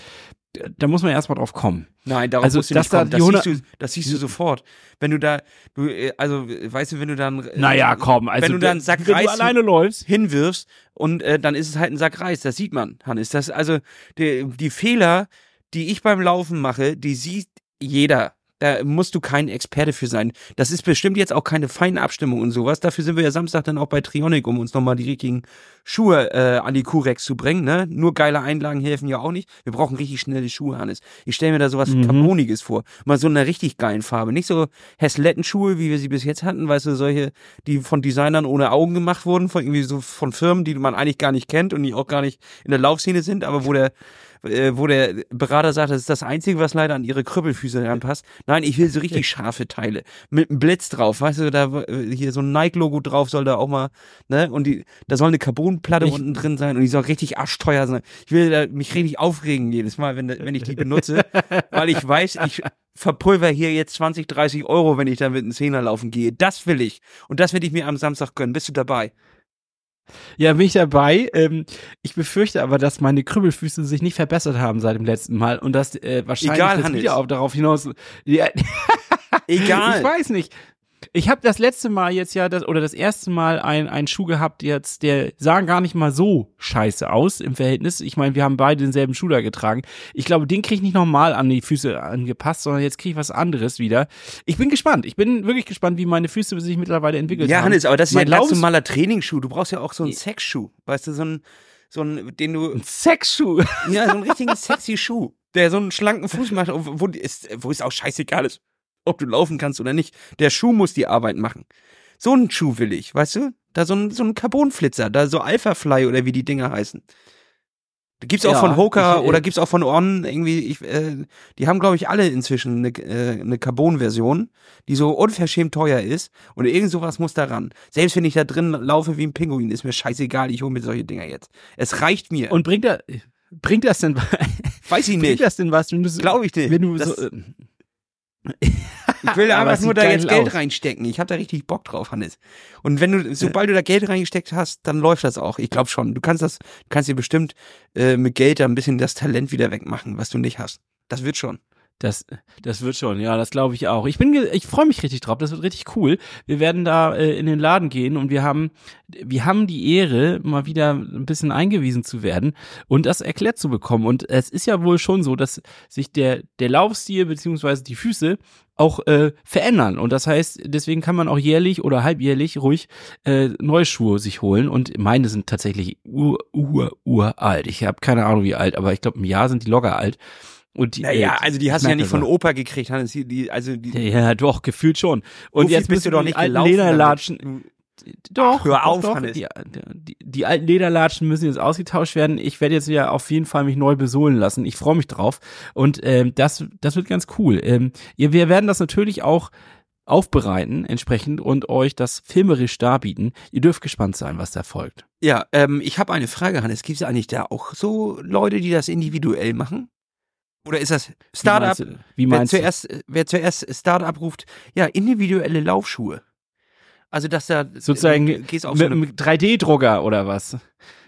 da muss man erstmal drauf kommen. Nein, darauf Also, musst du nicht da kommen. Das, 100 siehst du, das siehst du sofort. Wenn du da, du, äh, also, weißt du, wenn du dann, äh, Naja, komm, also wenn du da einen Sack Reis alleine läufst. hinwirfst und äh, dann ist es halt ein Sack Reis. Das sieht man, Hannes. Das, also, die, die Fehler, die ich beim Laufen mache, die sieht jeder. Da musst du kein Experte für sein. Das ist bestimmt jetzt auch keine feine Abstimmung und sowas. Dafür sind wir ja Samstag dann auch bei Trionic, um uns nochmal die richtigen Schuhe äh, an die Kurex zu bringen. Ne? Nur geile Einlagen helfen ja auch nicht. Wir brauchen richtig schnelle Schuhe, Hannes. Ich stelle mir da sowas Mhm. Carboniges vor. Mal so in einer richtig geilen Farbe. Nicht so Häslettenschuhe, wie wir sie bis jetzt hatten, weißt du, solche, die von Designern ohne Augen gemacht wurden, von irgendwie so von Firmen, die man eigentlich gar nicht kennt und die auch gar nicht in der Laufszene sind, aber wo der äh, wo der Berater sagt, das ist das Einzige, was leider an ihre Krüppelfüße ranpasst. Nein, ich will so richtig scharfe Teile. Mit einem Blitz drauf, weißt du, da äh, hier so ein Nike-Logo drauf soll da auch mal, ne? Und die, da soll eine Carbonplatte Ich- unten drin sein und die soll richtig arschteuer sein. Ich will da mich richtig aufregen jedes Mal, wenn, wenn ich die benutze, weil ich weiß, ich verpulver hier jetzt 20, 30 Euro, wenn ich da mit einem Zehner laufen gehe. Das will ich. Und das werde ich mir am Samstag gönnen. Bist du dabei? Ja, bin ich dabei. Ähm, ich befürchte aber, dass meine Krüppelfüße sich nicht verbessert haben seit dem letzten Mal und dass äh, wahrscheinlich Egal, wieder auch darauf hinaus. Ja, Egal. ich weiß nicht. Ich habe das letzte Mal jetzt ja das oder das erste Mal ein einen Schuh gehabt jetzt, der sah gar nicht mal so scheiße aus im Verhältnis. Ich meine, wir haben beide denselben Schuh da getragen. Ich glaube, den kriege ich nicht nochmal an die Füße angepasst, sondern jetzt kriege ich was anderes wieder. Ich bin gespannt. Ich bin wirklich gespannt, wie meine Füße sich mittlerweile entwickelt Ja, haben. Hannes, aber das ist ja Mein ein ganz normaler Trainingsschuh. Du brauchst ja auch so einen Sexschuh. Weißt du, so einen, so einen, den du, Ein Sexschuh. ja, so einen richtigen sexy Schuh, der so einen schlanken Fuß macht, wo ist, wo ist auch scheißegal ist, ob du laufen kannst oder nicht. Der Schuh muss die Arbeit machen. So einen Schuh will ich, weißt du? Da so ein, so ein Carbonflitzer, da so Alphafly oder wie die Dinger heißen. Da gibt's auch Ja, von Hoka ich, äh, oder gibt's auch von On irgendwie, ich, äh, die haben glaube ich alle inzwischen eine, äh, eine Carbon-Version, die so unverschämt teuer ist und irgend sowas muss da ran. Selbst wenn ich da drin laufe wie ein Pinguin, ist mir scheißegal, ich hole mir solche Dinger jetzt. Es reicht mir. Und bringt er bringt das denn weiß ich bringt nicht, das denn was, glaube ich nicht. wenn du Das- so äh, ich will einfach nur da jetzt Geld aus. reinstecken. Ich habe da richtig Bock drauf, Hannes. Und wenn du, sobald du da Geld reingesteckt hast, dann läuft das auch. Ich glaube schon. Du kannst das, du kannst dir bestimmt äh, mit Geld da ein bisschen das Talent wieder wegmachen, was du nicht hast. Das wird schon. Das, das wird schon, ja, das glaube ich auch. Ich bin, ich freue mich richtig drauf. Das wird richtig cool. Wir werden da äh, in den Laden gehen und wir haben, wir haben die Ehre, mal wieder ein bisschen eingewiesen zu werden und das erklärt zu bekommen. Und es ist ja wohl schon so, dass sich der der Laufstil beziehungsweise die Füße auch äh, verändern. Und das heißt, deswegen kann man auch jährlich oder halbjährlich ruhig äh, neue Schuhe sich holen. Und meine sind tatsächlich ur, ur, uralt. Ich habe keine Ahnung wie alt, aber ich glaube, im Jahr sind die locker alt. Und die, Naja, also die hast du ja nicht von Opa gekriegt, Hannes. Die, die, also die, ja, doch, gefühlt schon. Und so jetzt bist du doch nicht die alten gelaufen. Lederlatschen. Doch, Ach, hör auf, doch, Hannes. Die, die, die alten Lederlatschen müssen jetzt ausgetauscht werden. Ich werde jetzt ja auf jeden Fall mich neu besohlen lassen. Ich freue mich drauf. Und ähm, das, das wird ganz cool. Ähm, wir werden das natürlich auch aufbereiten entsprechend und euch das filmerisch darbieten. Ihr dürft gespannt sein, was da folgt. Ja, ähm, ich habe eine Frage, Hannes. Gibt es eigentlich da auch so Leute, die das individuell machen? Oder ist das Startup? Wie meinst du? Wie Wer meinst du? zuerst, wer zuerst Startup ruft, ja, individuelle Laufschuhe. Also, dass da Sozusagen du gehst auf mit so eine, einem 3D-Drucker oder was?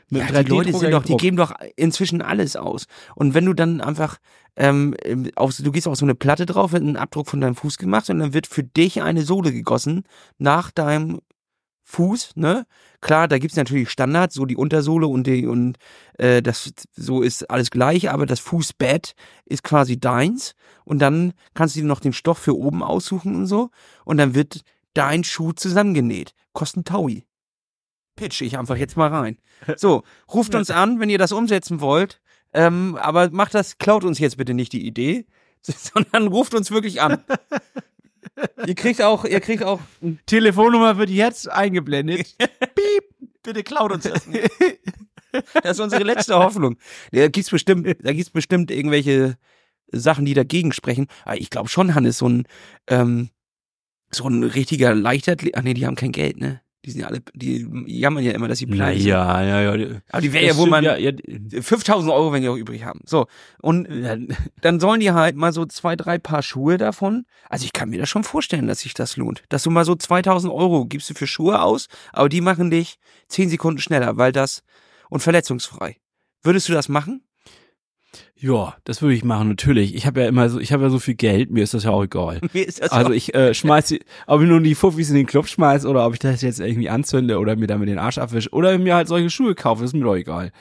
Mit ja, einem die Leute sind doch, die geben doch inzwischen alles aus. Und wenn du dann einfach, ähm, auf, du gehst auf so eine Platte drauf, wird ein Abdruck von deinem Fuß gemacht und dann wird für dich eine Sohle gegossen nach deinem Fuß, ne? Klar, da gibt's natürlich Standards, so die Untersohle und die und äh, das so ist alles gleich, aber das Fußbett ist quasi deins und dann kannst du dir noch den Stoff für oben aussuchen und so und dann wird dein Schuh zusammengenäht. Kostet ein Taui. Pitch ich einfach jetzt mal rein. So, ruft uns an, wenn ihr das umsetzen wollt. Ähm, aber macht das, klaut uns jetzt bitte nicht die Idee, sondern ruft uns wirklich an. ihr kriegt auch, ihr kriegt auch Telefonnummer wird jetzt eingeblendet. Bitte klaut uns das nicht. Das ist unsere letzte Hoffnung. Da gibt's bestimmt, da gibt's bestimmt irgendwelche Sachen, die dagegen sprechen. Aber ich glaube schon, Hannes, so ein, ähm, so ein richtiger Leichtathlet, ach nee, die haben kein Geld, ne? Die sind ja alle, die jammern ja immer, dass sie pleite sind. ja, ja, ja. Aber die wäre ja wohl mal Ja, ja, 5000 Euro, wenn die auch übrig haben. So. Und dann sollen die halt mal so zwei, drei Paar Schuhe davon. Also ich kann mir das schon vorstellen, dass sich das lohnt. Dass du mal so 2000 Euro gibst du für Schuhe aus, aber die machen dich 10 Sekunden schneller, weil das und verletzungsfrei. Würdest du das machen? Ja, das würde ich machen, natürlich. Ich habe ja immer so, ich habe ja so viel Geld, mir ist das ja auch egal. Mir ist das Also ich äh, schmeiß die, ob ich nun die Fuffis in den Club schmeiß oder ob ich das jetzt irgendwie anzünde oder mir damit den Arsch abwische oder mir halt solche Schuhe kaufe, ist mir doch egal.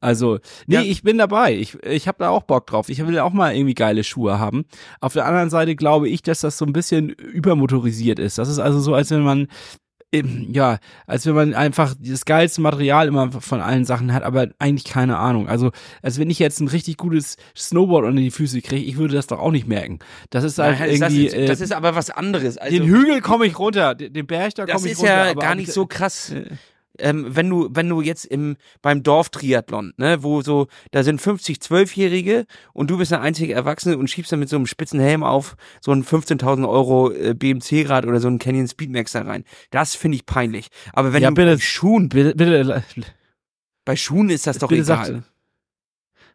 Also, nee, Ja. ich bin dabei. Ich, ich habe da auch Bock drauf. Ich will auch mal irgendwie geile Schuhe haben. Auf der anderen Seite glaube ich, dass das so ein bisschen übermotorisiert ist. Das ist also so, als wenn man ja, als wenn man einfach das geilste Material immer von allen Sachen hat, aber eigentlich keine Ahnung. Also, als wenn ich jetzt ein richtig gutes Snowboard unter die Füße kriege, ich würde das doch auch nicht merken. Das ist halt Nein, das, irgendwie. ist, das äh, ist aber was anderes. Also, den Hügel komme ich runter, den Berg da das komme ich ist runter. ja aber gar ob nicht ich- so krass. Äh, ähm, wenn du, wenn du jetzt im, beim Dorftriathlon, ne, wo so, da sind 50 Zwölfjährige und du bist der einzige Erwachsene und schiebst dann mit so einem spitzen Helm auf so ein 15.000 Euro äh, BMC-Rad oder so ein Canyon Speedmax da rein. Das finde ich peinlich. Aber wenn Ja, du bitte. bei Schuhen, Bitte, bitte, bei Schuhen ist das doch bitte egal. sagt,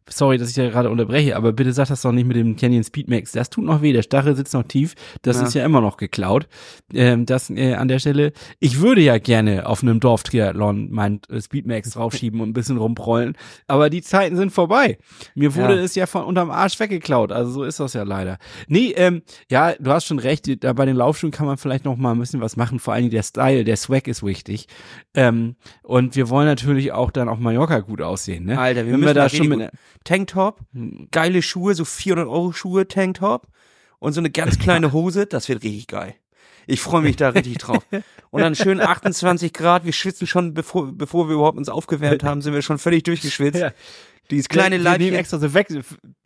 sorry, dass ich da gerade unterbreche, aber bitte sag das doch nicht mit dem Canyon Speedmax. Das tut noch weh, der Stachel sitzt noch tief. Das Ja. ist ja immer noch geklaut. Ähm, das äh, an der Stelle. Ich würde ja gerne auf einem Dorftriathlon mein äh, Speedmax draufschieben und ein bisschen rumprollen, aber die Zeiten sind vorbei. Mir wurde Ja. es ja von unterm Arsch weggeklaut, also so ist das ja leider. Nee, ähm, ja, du hast schon recht, da bei den Laufschuhen kann man vielleicht noch mal ein bisschen was machen, vor allen Dingen der Style, der Swag ist wichtig. Ähm, und wir wollen natürlich auch dann auf Mallorca gut aussehen, ne? Alter, wir Wenn müssen wir da schon mit Tanktop, geile Schuhe, so 400 Euro Schuhe, Tanktop und so eine ganz kleine Hose, das wird richtig geil. Ich freue mich da richtig drauf. Und dann schön 28 Grad, wir schwitzen schon, bevor, bevor wir überhaupt uns aufgewärmt haben, sind wir schon völlig durchgeschwitzt. Ja. Dieses kleine wir, wir nehmen Leibchen. extra so, Wechsel,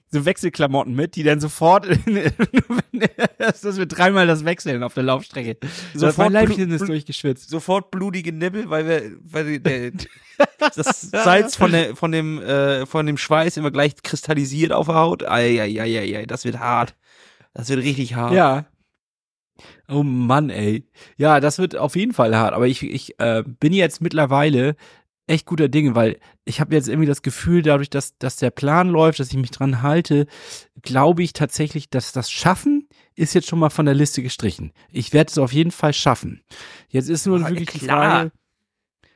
so Wechselklamotten mit, die dann sofort, dass wir dreimal das wechseln auf der Laufstrecke. Sofort Leibchen ist durchgeschwitzt. Sofort blutige Nippel, weil wir, weil der, das Salz von der, von dem, äh, von dem Schweiß immer gleich kristallisiert auf der Haut. Eieieiei, das wird hart. Das wird richtig hart. Ja. Oh Mann, ey. Ja, das wird auf jeden Fall hart. Aber ich, ich äh, bin jetzt mittlerweile echt guter Dinge, weil ich habe jetzt irgendwie das Gefühl, dadurch, dass, dass der Plan läuft, dass ich mich dran halte, glaube ich tatsächlich, dass das Schaffen ist jetzt schon mal von der Liste gestrichen. Ich werde es auf jeden Fall schaffen. Jetzt ist nur Ah, wirklich die klar. Frage.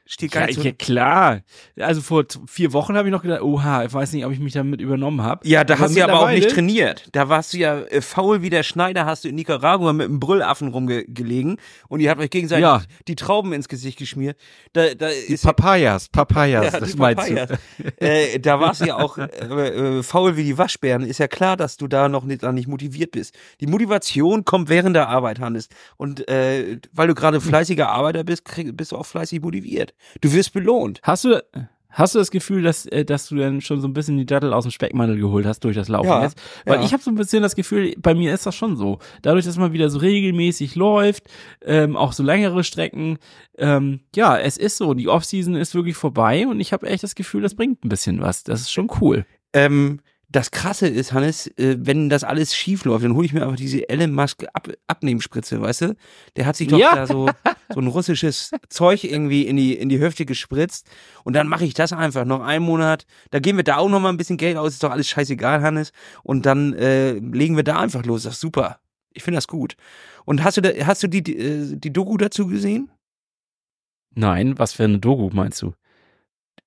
Steht Ja, gar nicht so. ja, klar. Also vor vier Wochen habe ich noch gedacht, oha, ich weiß nicht, ob ich mich damit übernommen habe. Ja, da hast du ja aber auch nicht trainiert. Da warst du ja äh, faul wie der Schneider, hast du in Nicaragua mit einem Brüllaffen rumgelegen und ihr habt euch gegenseitig Ja. die Trauben ins Gesicht geschmiert. Da, da Die ist Papayas, Papayas, Ja, das meinst du. Papayas. äh, da warst du ja auch äh, äh, faul wie die Waschbären. Ist ja klar, dass du da noch nicht, da nicht motiviert bist. Die Motivation kommt während der Arbeit, Hannes. Und äh, weil du gerade fleißiger Arbeiter bist, krieg, bist du auch fleißig motiviert. Du wirst belohnt. Hast du, hast du das Gefühl, dass, äh, dass du dann schon so ein bisschen die Dattel aus dem Speckmantel geholt hast durch das Laufen Ja, jetzt? Weil ja. ich habe so ein bisschen das Gefühl, bei mir ist das schon so. Dadurch, dass man wieder so regelmäßig läuft, ähm, auch so längere Strecken, ähm, ja, es ist so. Die Offseason ist wirklich vorbei und ich habe echt das Gefühl, das bringt ein bisschen was. Das ist schon cool. Ähm, das Krasse ist, Hannes, äh, wenn das alles schief läuft, dann hole ich mir einfach diese Elon Musk Ab Abnehmspritze, weißt du? Der hat sich doch Ja. da so, so ein russisches Zeug irgendwie in die, in die Hüfte gespritzt. Und dann mache ich das einfach noch einen Monat. Da geben wir da auch noch mal ein bisschen Geld aus, ist doch alles scheißegal, Hannes. Und dann äh, legen wir da einfach los. Das ist super. Ich finde das gut. Und hast du da, hast du die, die, äh, die Doku dazu gesehen? Nein, was für eine Doku meinst du?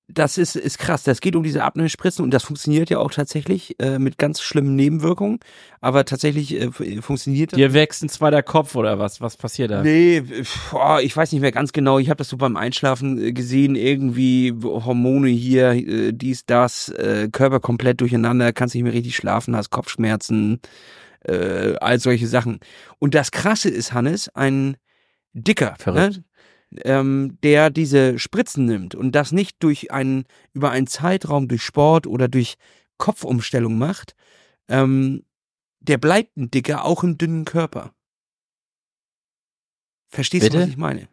Das ist, ist krass. Das geht um diese Abnehmspritzen und das funktioniert ja auch tatsächlich äh, mit ganz schlimmen Nebenwirkungen. Aber tatsächlich äh, fu- funktioniert das. Dir wächst ein zweiter Kopf oder was? Was passiert da? Nee, oh, ich weiß nicht mehr ganz genau. Ich habe das so beim Einschlafen äh, gesehen. Irgendwie Hormone hier, äh, dies, das, äh, Körper komplett durcheinander, kannst nicht mehr richtig schlafen, hast Kopfschmerzen, äh, all solche Sachen. Und das Krasse ist, Hannes, ein Dicker, Verrückt. ne? Ähm, der diese Spritzen nimmt und das nicht durch einen, über einen Zeitraum durch Sport oder durch Kopfumstellung macht, ähm, der bleibt ein Dicker auch im dünnen Körper. Verstehst du, Bitte? was ich meine?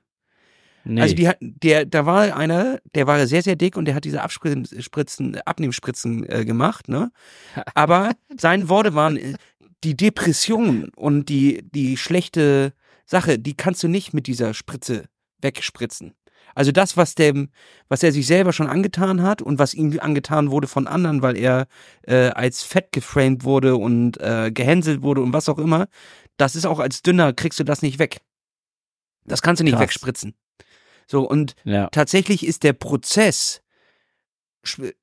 Nee. Also die hat, der, da war einer, der war sehr, sehr dick und der hat diese Abspritzen, Abnehmspritzen äh, gemacht, ne? Aber seine Worte waren, äh, die Depression und die, die schlechte Sache, die kannst du nicht mit dieser Spritze wegspritzen. Also das, was dem, was er sich selber schon angetan hat und was ihm angetan wurde von anderen, weil er äh, als fett geframed wurde und äh, gehänselt wurde und was auch immer, das ist auch als dünner, kriegst du das nicht weg. Das kannst du nicht Krass. wegspritzen. So, und ja. tatsächlich ist der Prozess,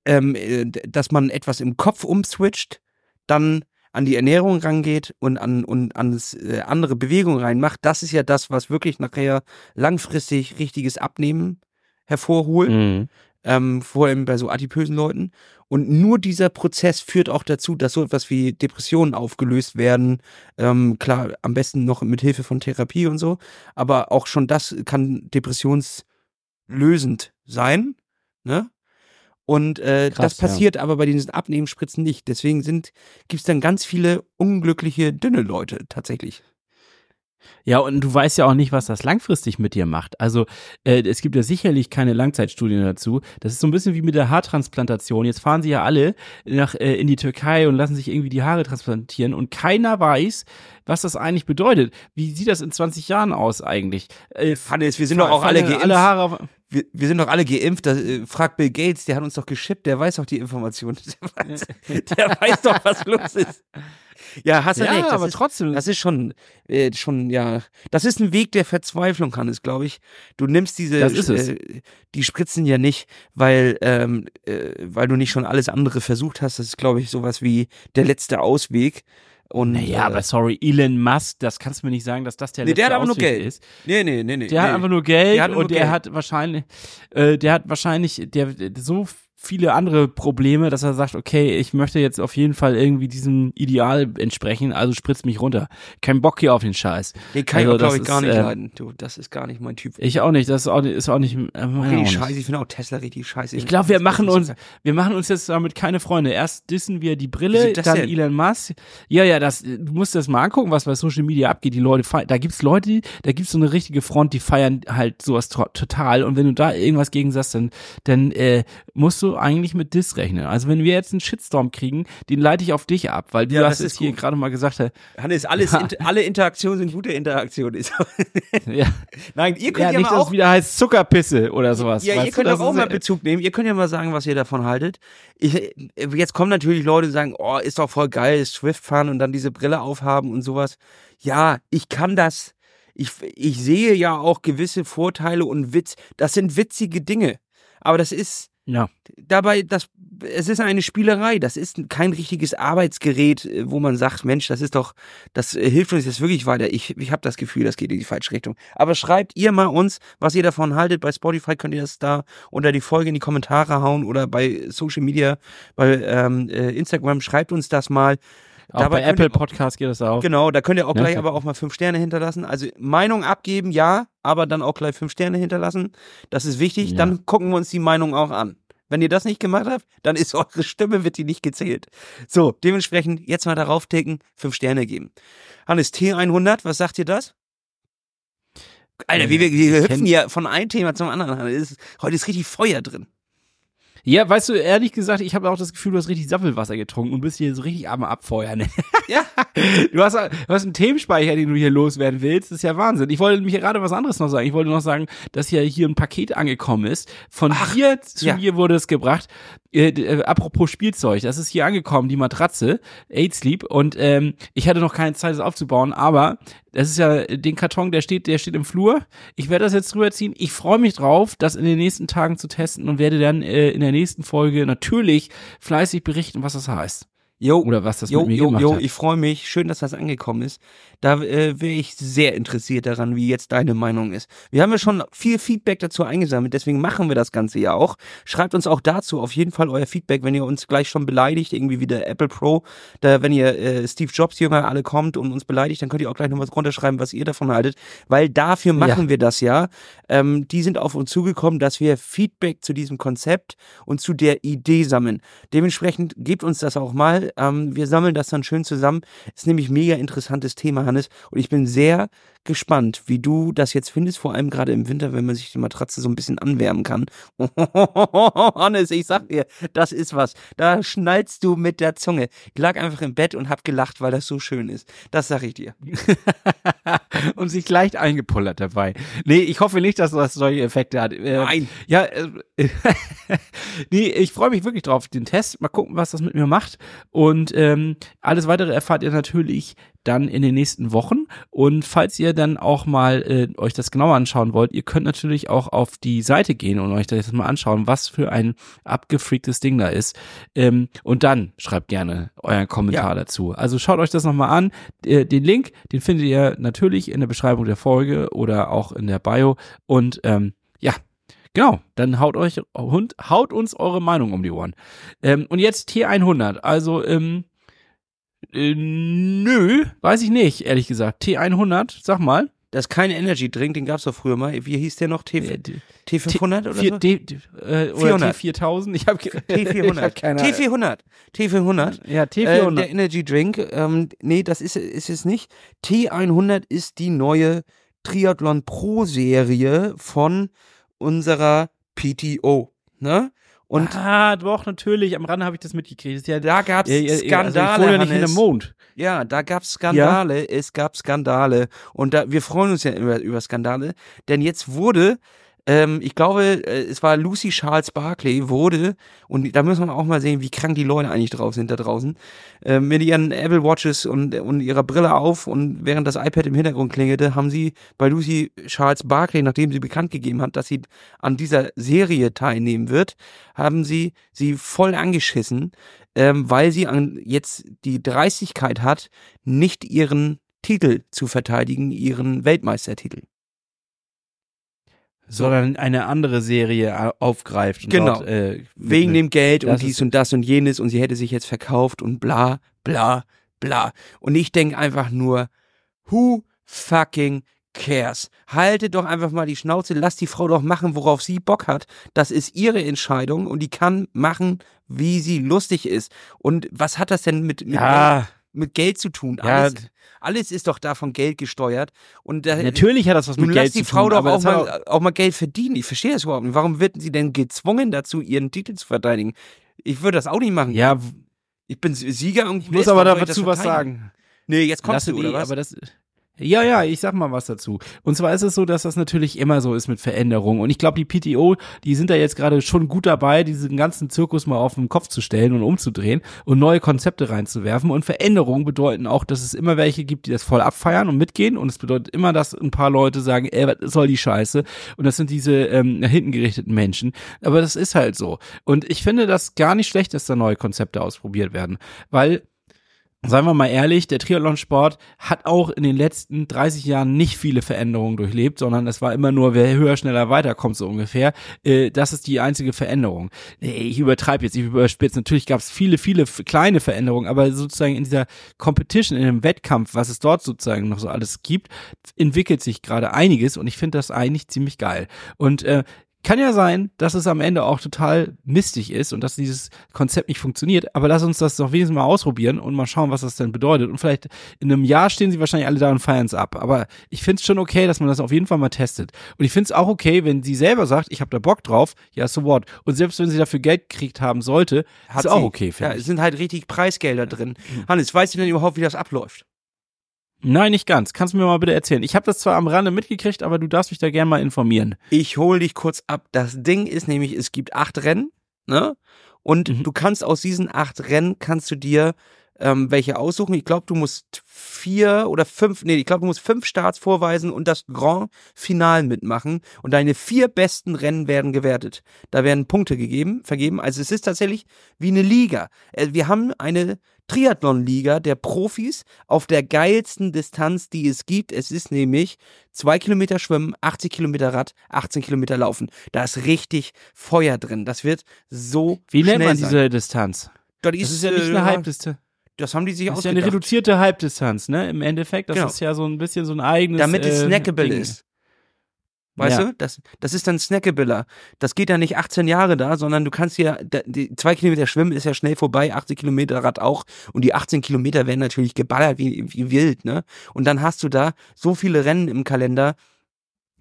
ähm, äh, dass man etwas im Kopf umswitcht, dann an die Ernährung rangeht und an und an das, äh, andere Bewegungen reinmacht, das ist ja das, was wirklich nachher langfristig richtiges Abnehmen hervorholt, Mhm. ähm, vor allem bei so adipösen Leuten. Und nur dieser Prozess führt auch dazu, dass so etwas wie Depressionen aufgelöst werden. Ähm, klar, am besten noch mit Hilfe von Therapie und so. Aber auch schon das kann depressionslösend sein. Ne? Und äh, Krass, das passiert aber bei diesen Abnehmenspritzen nicht. Deswegen sind gibt's dann ganz viele unglückliche, dünne Leute tatsächlich. Ja, und du weißt ja auch nicht, was das langfristig mit dir macht. Also äh, es gibt ja sicherlich keine Langzeitstudien dazu. Das ist so ein bisschen wie mit der Haartransplantation. Jetzt fahren sie ja alle nach äh, in die Türkei und lassen sich irgendwie die Haare transplantieren und keiner weiß, was das eigentlich bedeutet. Wie sieht das in 20 Jahren aus eigentlich? Äh, Hannes, wir sind doch auch alle geimpft. alle Haare wir, wir sind doch alle geimpft. Da, äh, frag Bill Gates, der hat uns doch geschippt, der weiß doch die Informationen. Der weiß, der weiß doch, was los ist. Ja, hast du ja, recht. Das aber ist, trotzdem. das ist schon, äh, schon, ja, das ist ein Weg der Verzweiflung, Hannes, glaube ich. Du nimmst diese, Das. Äh, die Spritzen ja nicht, weil, ähm, äh, weil du nicht schon alles andere versucht hast. Das ist, glaube ich, sowas wie der letzte Ausweg. Und, naja, äh, aber sorry, Elon Musk, das kannst du mir nicht sagen, dass das der Nee, letzte der hat aber nur Geld. ist. nee, nee, nee, nee. Der nee. hat einfach nur Geld Der und der Geld. hat wahrscheinlich, äh, der hat wahrscheinlich, der, der so viele andere Probleme, dass er sagt, okay, ich möchte jetzt auf jeden Fall irgendwie diesem Ideal entsprechen, also spritzt mich runter. Kein Bock hier auf den Scheiß. Den kann Also ich, glaube ich, gar nicht äh, leiden. Du, das ist gar nicht mein Typ. Ich auch nicht, das ist auch, ist auch nicht, äh, auch nicht. scheiße. Ich finde auch Tesla richtig scheiße. Ich glaube, wir machen uns, wir machen uns jetzt damit keine Freunde. Erst dissen wir die Brille, dann denn? Elon Musk. Ja, ja, das, du musst das mal angucken, was bei Social Media abgeht. Die Leute feiern, da gibt's Leute, da gibt's so eine richtige Front, die feiern halt sowas to- total. Und wenn du da irgendwas gegen sagst, dann, dann äh, musst du eigentlich mit Diss rechnen. Also wenn wir jetzt einen Shitstorm kriegen, den leite ich auf dich ab, weil du Ja, hast das es hier gerade mal gesagt. Hannes, alles, Ja. int- alle Interaktionen sind gute Interaktionen. Ja, Nein, ihr könnt ja ja, nicht, mal auch wieder heißt Zuckerpisse oder sowas. Ja, ihr du? könnt doch auch mal äh, Bezug nehmen. Ihr könnt ja mal sagen, was ihr davon haltet. Ich, jetzt kommen natürlich Leute und sagen, oh, ist doch voll geil, Swift fahren und dann diese Brille aufhaben und sowas. Ja, ich kann das. Ich, ich sehe ja auch gewisse Vorteile und Witz. Das sind witzige Dinge. Aber das ist Ja. dabei, das, es ist eine Spielerei. Das ist kein richtiges Arbeitsgerät, äh, wo man sagt, Mensch, das ist doch, das äh, hilft uns jetzt wirklich weiter. Ich, ich habe das Gefühl, das geht in die falsche Richtung. Aber schreibt ihr mal uns, was ihr davon haltet. Bei Spotify könnt ihr das da unter die Folge in die Kommentare hauen oder bei Social Media, bei ähm, äh, Instagram. Schreibt uns das mal. Auch Dabei bei Apple Podcast geht das auch. Genau, da könnt ihr auch Ja, gleich klar. aber auch mal fünf Sterne hinterlassen. Also Meinung abgeben, ja, aber dann auch gleich fünf Sterne hinterlassen. Das ist wichtig. Ja. Dann gucken wir uns die Meinung auch an. Wenn ihr das nicht gemacht habt, dann ist eure Stimme, wird die nicht gezählt. So, dementsprechend jetzt mal darauf ticken, fünf Sterne geben. Hannes, T100, was sagt ihr das? Alter, wie wir, wir ich hüpfen ja von einem Thema zum anderen. Ist- Heute ist richtig Feuer drin. Ja, weißt du, ehrlich gesagt, ich habe auch das Gefühl, du hast richtig Sappelwasser getrunken und bist hier so richtig am Abfeuern. Ja. Du hast, du hast einen Themenspeicher, den du hier loswerden willst. Das ist ja Wahnsinn. Ich wollte mich gerade was anderes noch sagen. Ich wollte noch sagen, dass ja hier ein Paket angekommen ist. Von dir zu ja. mir wurde es gebracht. Äh, äh, apropos Spielzeug, das ist hier angekommen, die Matratze, Aid Sleep. Und ähm, ich hatte noch keine Zeit, das aufzubauen, aber das ist ja den Karton, der steht, der steht im Flur. Ich werde das jetzt drüber ziehen. Ich freue mich drauf, das in den nächsten Tagen zu testen und werde dann äh, in der nächsten Folge natürlich fleißig berichten, was das heißt. Jo, Oder was das jo, mit mir jo, gemacht jo, hat. ich freue mich. Schön, dass das angekommen ist. Da äh, wäre ich sehr interessiert daran, wie jetzt deine Meinung ist. Wir haben ja schon viel Feedback dazu eingesammelt, deswegen machen wir das Ganze ja auch. Schreibt uns auch dazu auf jeden Fall euer Feedback, wenn ihr uns gleich schon beleidigt, irgendwie wie der Apple Pro. Da, wenn ihr äh, Steve Jobs Jünger alle kommt und uns beleidigt, dann könnt ihr auch gleich noch was runterschreiben, was ihr davon haltet, weil dafür machen wir das ja. Ähm, die sind auf uns zugekommen, dass wir Feedback zu diesem Konzept und zu der Idee sammeln. Dementsprechend gebt uns das auch mal. Ähm, wir sammeln das dann schön zusammen. Ist nämlich mega interessantes Thema, Hannes. Und ich bin sehr gespannt, wie du das jetzt findest, vor allem gerade im Winter, wenn man sich die Matratze so ein bisschen anwärmen kann. Hannes, ich sag dir, das ist was. Da schnallst du mit der Zunge. Ich lag einfach im Bett und hab gelacht, weil das so schön ist. Das sag ich dir. und sich leicht eingepullert dabei. Nee, ich hoffe nicht, dass das solche Effekte hat. Äh, Nein. Ja, äh, nee, ich freue mich wirklich drauf, den Test. Mal gucken, was das mit mir macht. Und ähm, alles weitere erfahrt ihr natürlich dann in den nächsten Wochen. Und falls ihr dann auch mal äh, euch das genauer anschauen wollt, ihr könnt natürlich auch auf die Seite gehen und euch das mal anschauen, was für ein abgefreaktes Ding da ist. Ähm, und dann schreibt gerne euren Kommentar Ja. dazu. Also schaut euch das nochmal an. Äh, den Link, den findet ihr natürlich in der Beschreibung der Folge oder auch in der Bio. Und ähm, ja, Genau, dann haut euch und haut uns eure Meinung um die Ohren. Ähm, und jetzt T100, also ähm, äh, nö, weiß ich nicht, ehrlich gesagt. T100, sag mal. Das ist kein Energy Drink, den gab's doch früher mal. Wie hieß der noch? T Äh, d- T500 oder so? D, d, äh, oder 400. T4000. Ich habe T400. hab keine Ahnung. T400. T400. Ja, Äh, T400. der Energy Drink, ähm, nee, das ist, ist es nicht. T100 ist die neue Triathlon Pro Serie von unserer PTO, ne? Und ah, doch, natürlich. Am Rande habe ich das mitgekriegt. Ja da gab's Ja, ja, ja, also ich Skandale, ja nicht in dem Mond. Ja, da gab's Skandale, es gab Skandale und da wir freuen uns ja über, über Skandale, denn jetzt wurde ähm, ich glaube, äh, es war Lucy Charles Barclay, wurde, und da muss man auch mal sehen, wie krank die Leute eigentlich drauf sind da draußen, äh, mit ihren Apple Watches und, und ihrer Brille auf und während das iPad im Hintergrund klingelte, haben sie bei Lucy Charles Barclay, nachdem sie bekannt gegeben hat, dass sie an dieser Serie teilnehmen wird, haben sie sie voll angeschissen, ähm, weil sie an, jetzt die Dreistigkeit hat, nicht ihren Titel zu verteidigen, ihren Weltmeistertitel. Sondern eine andere Serie aufgreift. Und Genau. Dort, äh, Wegen dem Geld und dies und das und jenes und sie hätte sich jetzt verkauft und bla, bla, bla. Und ich denke einfach nur, who fucking cares? Haltet doch einfach mal die Schnauze, lasst die Frau doch machen, worauf sie Bock hat. Das ist ihre Entscheidung und die kann machen, wie sie lustig ist. Und was hat das denn mit, mit, ja, mit Geld zu tun? Ja. Alles, alles ist doch davon Geld gesteuert. Und da, natürlich hat das was Nun mit lass Geld die zu Frau tun. doch aber auch das hat mal, auch mal Geld verdienen. Ich verstehe das überhaupt nicht. Warum wird sie denn gezwungen dazu, ihren Titel zu verteidigen? Ich würde das auch nicht machen. Ja, Ich bin Sieger und ich muss aber dazu was sagen. Nee, jetzt kommst Lasse du, oder die, was? Aber das, ja, ja, ich sag mal was dazu. Und zwar ist es so, dass das natürlich immer so ist mit Veränderungen. Und ich glaube, die PTO, die sind da jetzt gerade schon gut dabei, diesen ganzen Zirkus mal auf den Kopf zu stellen und umzudrehen und neue Konzepte reinzuwerfen. Und Veränderungen bedeuten auch, dass es immer welche gibt, die das voll abfeiern und mitgehen. Und es bedeutet immer, dass ein paar Leute sagen, ey, was soll die Scheiße? Und das sind diese ähm, nach hinten gerichteten Menschen. Aber das ist halt so. Und ich finde das gar nicht schlecht, dass da neue Konzepte ausprobiert werden. Weil Seien wir mal ehrlich, der Triathlonsport hat auch in den letzten 30 Jahren nicht viele Veränderungen durchlebt, sondern es war immer nur, wer höher, schneller weiterkommt, so ungefähr. Äh, das ist die einzige Veränderung. Nee, Ich übertreibe jetzt, ich überspitze. Natürlich gab es viele, viele kleine Veränderungen, aber sozusagen in dieser Competition, in dem Wettkampf, was es dort sozusagen noch so alles gibt, entwickelt sich gerade einiges und ich finde das eigentlich ziemlich geil. Und äh, kann ja sein, dass es am Ende auch total mistig ist und dass dieses Konzept nicht funktioniert, aber lass uns das doch wenigstens mal ausprobieren und mal schauen, was das denn bedeutet. Und vielleicht in einem Jahr stehen sie wahrscheinlich alle da und feiern es ab. Aber ich finde es schon okay, dass man das auf jeden Fall mal testet. Und ich finde es auch okay, wenn sie selber sagt, ich habe da Bock drauf, ja, so what. Und selbst wenn sie dafür Geld gekriegt haben sollte, Hat ist auch sie. okay, Ja, finde es ich. sind halt richtig Preisgelder drin. Hannes, weißt du denn überhaupt, wie das abläuft? Nein, nicht ganz. Kannst du mir mal bitte erzählen? Ich habe das zwar am Rande mitgekriegt, aber du darfst mich da gerne mal informieren. Ich hole dich kurz ab. Das Ding ist nämlich, es gibt acht Rennen, ne? Und Mhm. du kannst aus diesen acht Rennen kannst du dir ähm, welche aussuchen. Ich glaube, du musst vier oder fünf, nee, ich glaube, du musst fünf Starts vorweisen und das Grand Final mitmachen. Und deine vier besten Rennen werden gewertet. Da werden Punkte gegeben, vergeben. Also es ist tatsächlich wie eine Liga. Äh, Wir haben eine Triathlon-Liga der Profis auf der geilsten Distanz, die es gibt. Es ist nämlich zwei Kilometer Schwimmen, 80 Kilometer Rad, 18 Kilometer Laufen. Da ist richtig Feuer drin. Das wird so Wie nennt schnell man sein. diese Distanz? Das Das ist ja nicht eine äh. Das haben die sich Das ist ja eine ausgedacht. reduzierte Halbdistanz, ne? Im Endeffekt. Das Genau. ist ja so ein bisschen so ein eigenes. damit es äh, snackable Ding. ist. Weißt Ja. du? Das, das ist dann snackabler. Das geht ja nicht 18 Jahre da, sondern du kannst ja, die zwei Kilometer Schwimmen ist ja schnell vorbei, 80 Kilometer Rad auch. Und die 18 Kilometer werden natürlich geballert wie, wie wild, ne? Und dann hast du da so viele Rennen im Kalender.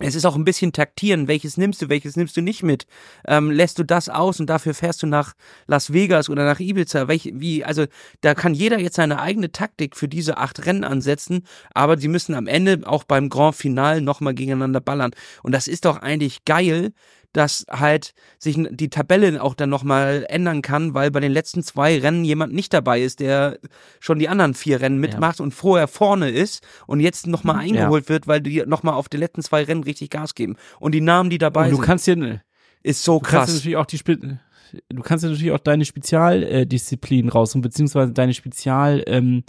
Es ist auch ein bisschen taktieren, welches nimmst du, welches nimmst du nicht mit. Ähm, lässt du das aus und dafür fährst du nach Las Vegas oder nach Ibiza. Welch, wie, also da kann jeder jetzt seine eigene Taktik für diese acht Rennen ansetzen, aber sie müssen am Ende auch beim Grand Final nochmal gegeneinander ballern. Und das ist doch eigentlich geil, dass halt sich die Tabelle auch dann nochmal ändern kann, weil bei den letzten zwei Rennen jemand nicht dabei ist, der schon die anderen vier Rennen mitmacht und vorher vorne ist und jetzt nochmal Ja. eingeholt wird, weil die nochmal auf den letzten zwei Rennen richtig Gas geben. Und die Namen, die dabei Und du sind, kannst hier, ist so du kannst ja krass. natürlich auch die Spe du kannst ja natürlich auch deine Spezialdisziplinen äh, Disziplinen rausholen, beziehungsweise deine Spezial ähm,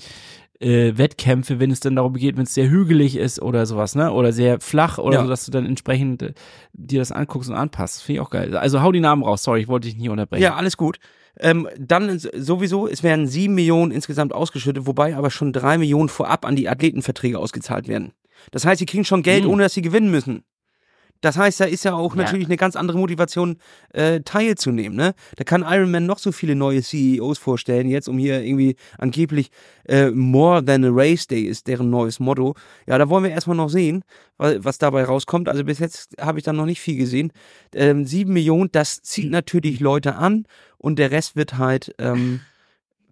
äh, Wettkämpfe, wenn es dann darum geht, wenn es sehr hügelig ist oder sowas, ne? Oder sehr flach oder Ja. so, dass du dann entsprechend äh, dir das anguckst und anpasst. Finde ich auch geil. Also hau die Namen raus, sorry, ich wollte dich nicht unterbrechen. Ja, alles gut. Ähm, dann sowieso, es werden sieben Millionen insgesamt ausgeschüttet, wobei aber schon drei Millionen vorab an die Athletenverträge ausgezahlt werden. Das heißt, sie kriegen schon Geld, Hm. ohne dass sie gewinnen müssen. Das heißt, da ist ja auch Ja. natürlich eine ganz andere Motivation, äh, teilzunehmen. Ne? Da kann Iron Man noch so viele neue CEOs vorstellen, jetzt um hier irgendwie angeblich äh, More than a Race Day ist deren neues Motto. Ja, da wollen wir erstmal noch sehen, wa- was dabei rauskommt. Also bis jetzt habe ich da noch nicht viel gesehen. Ähm, Sieben Millionen, das zieht natürlich Leute an und der Rest wird halt ähm,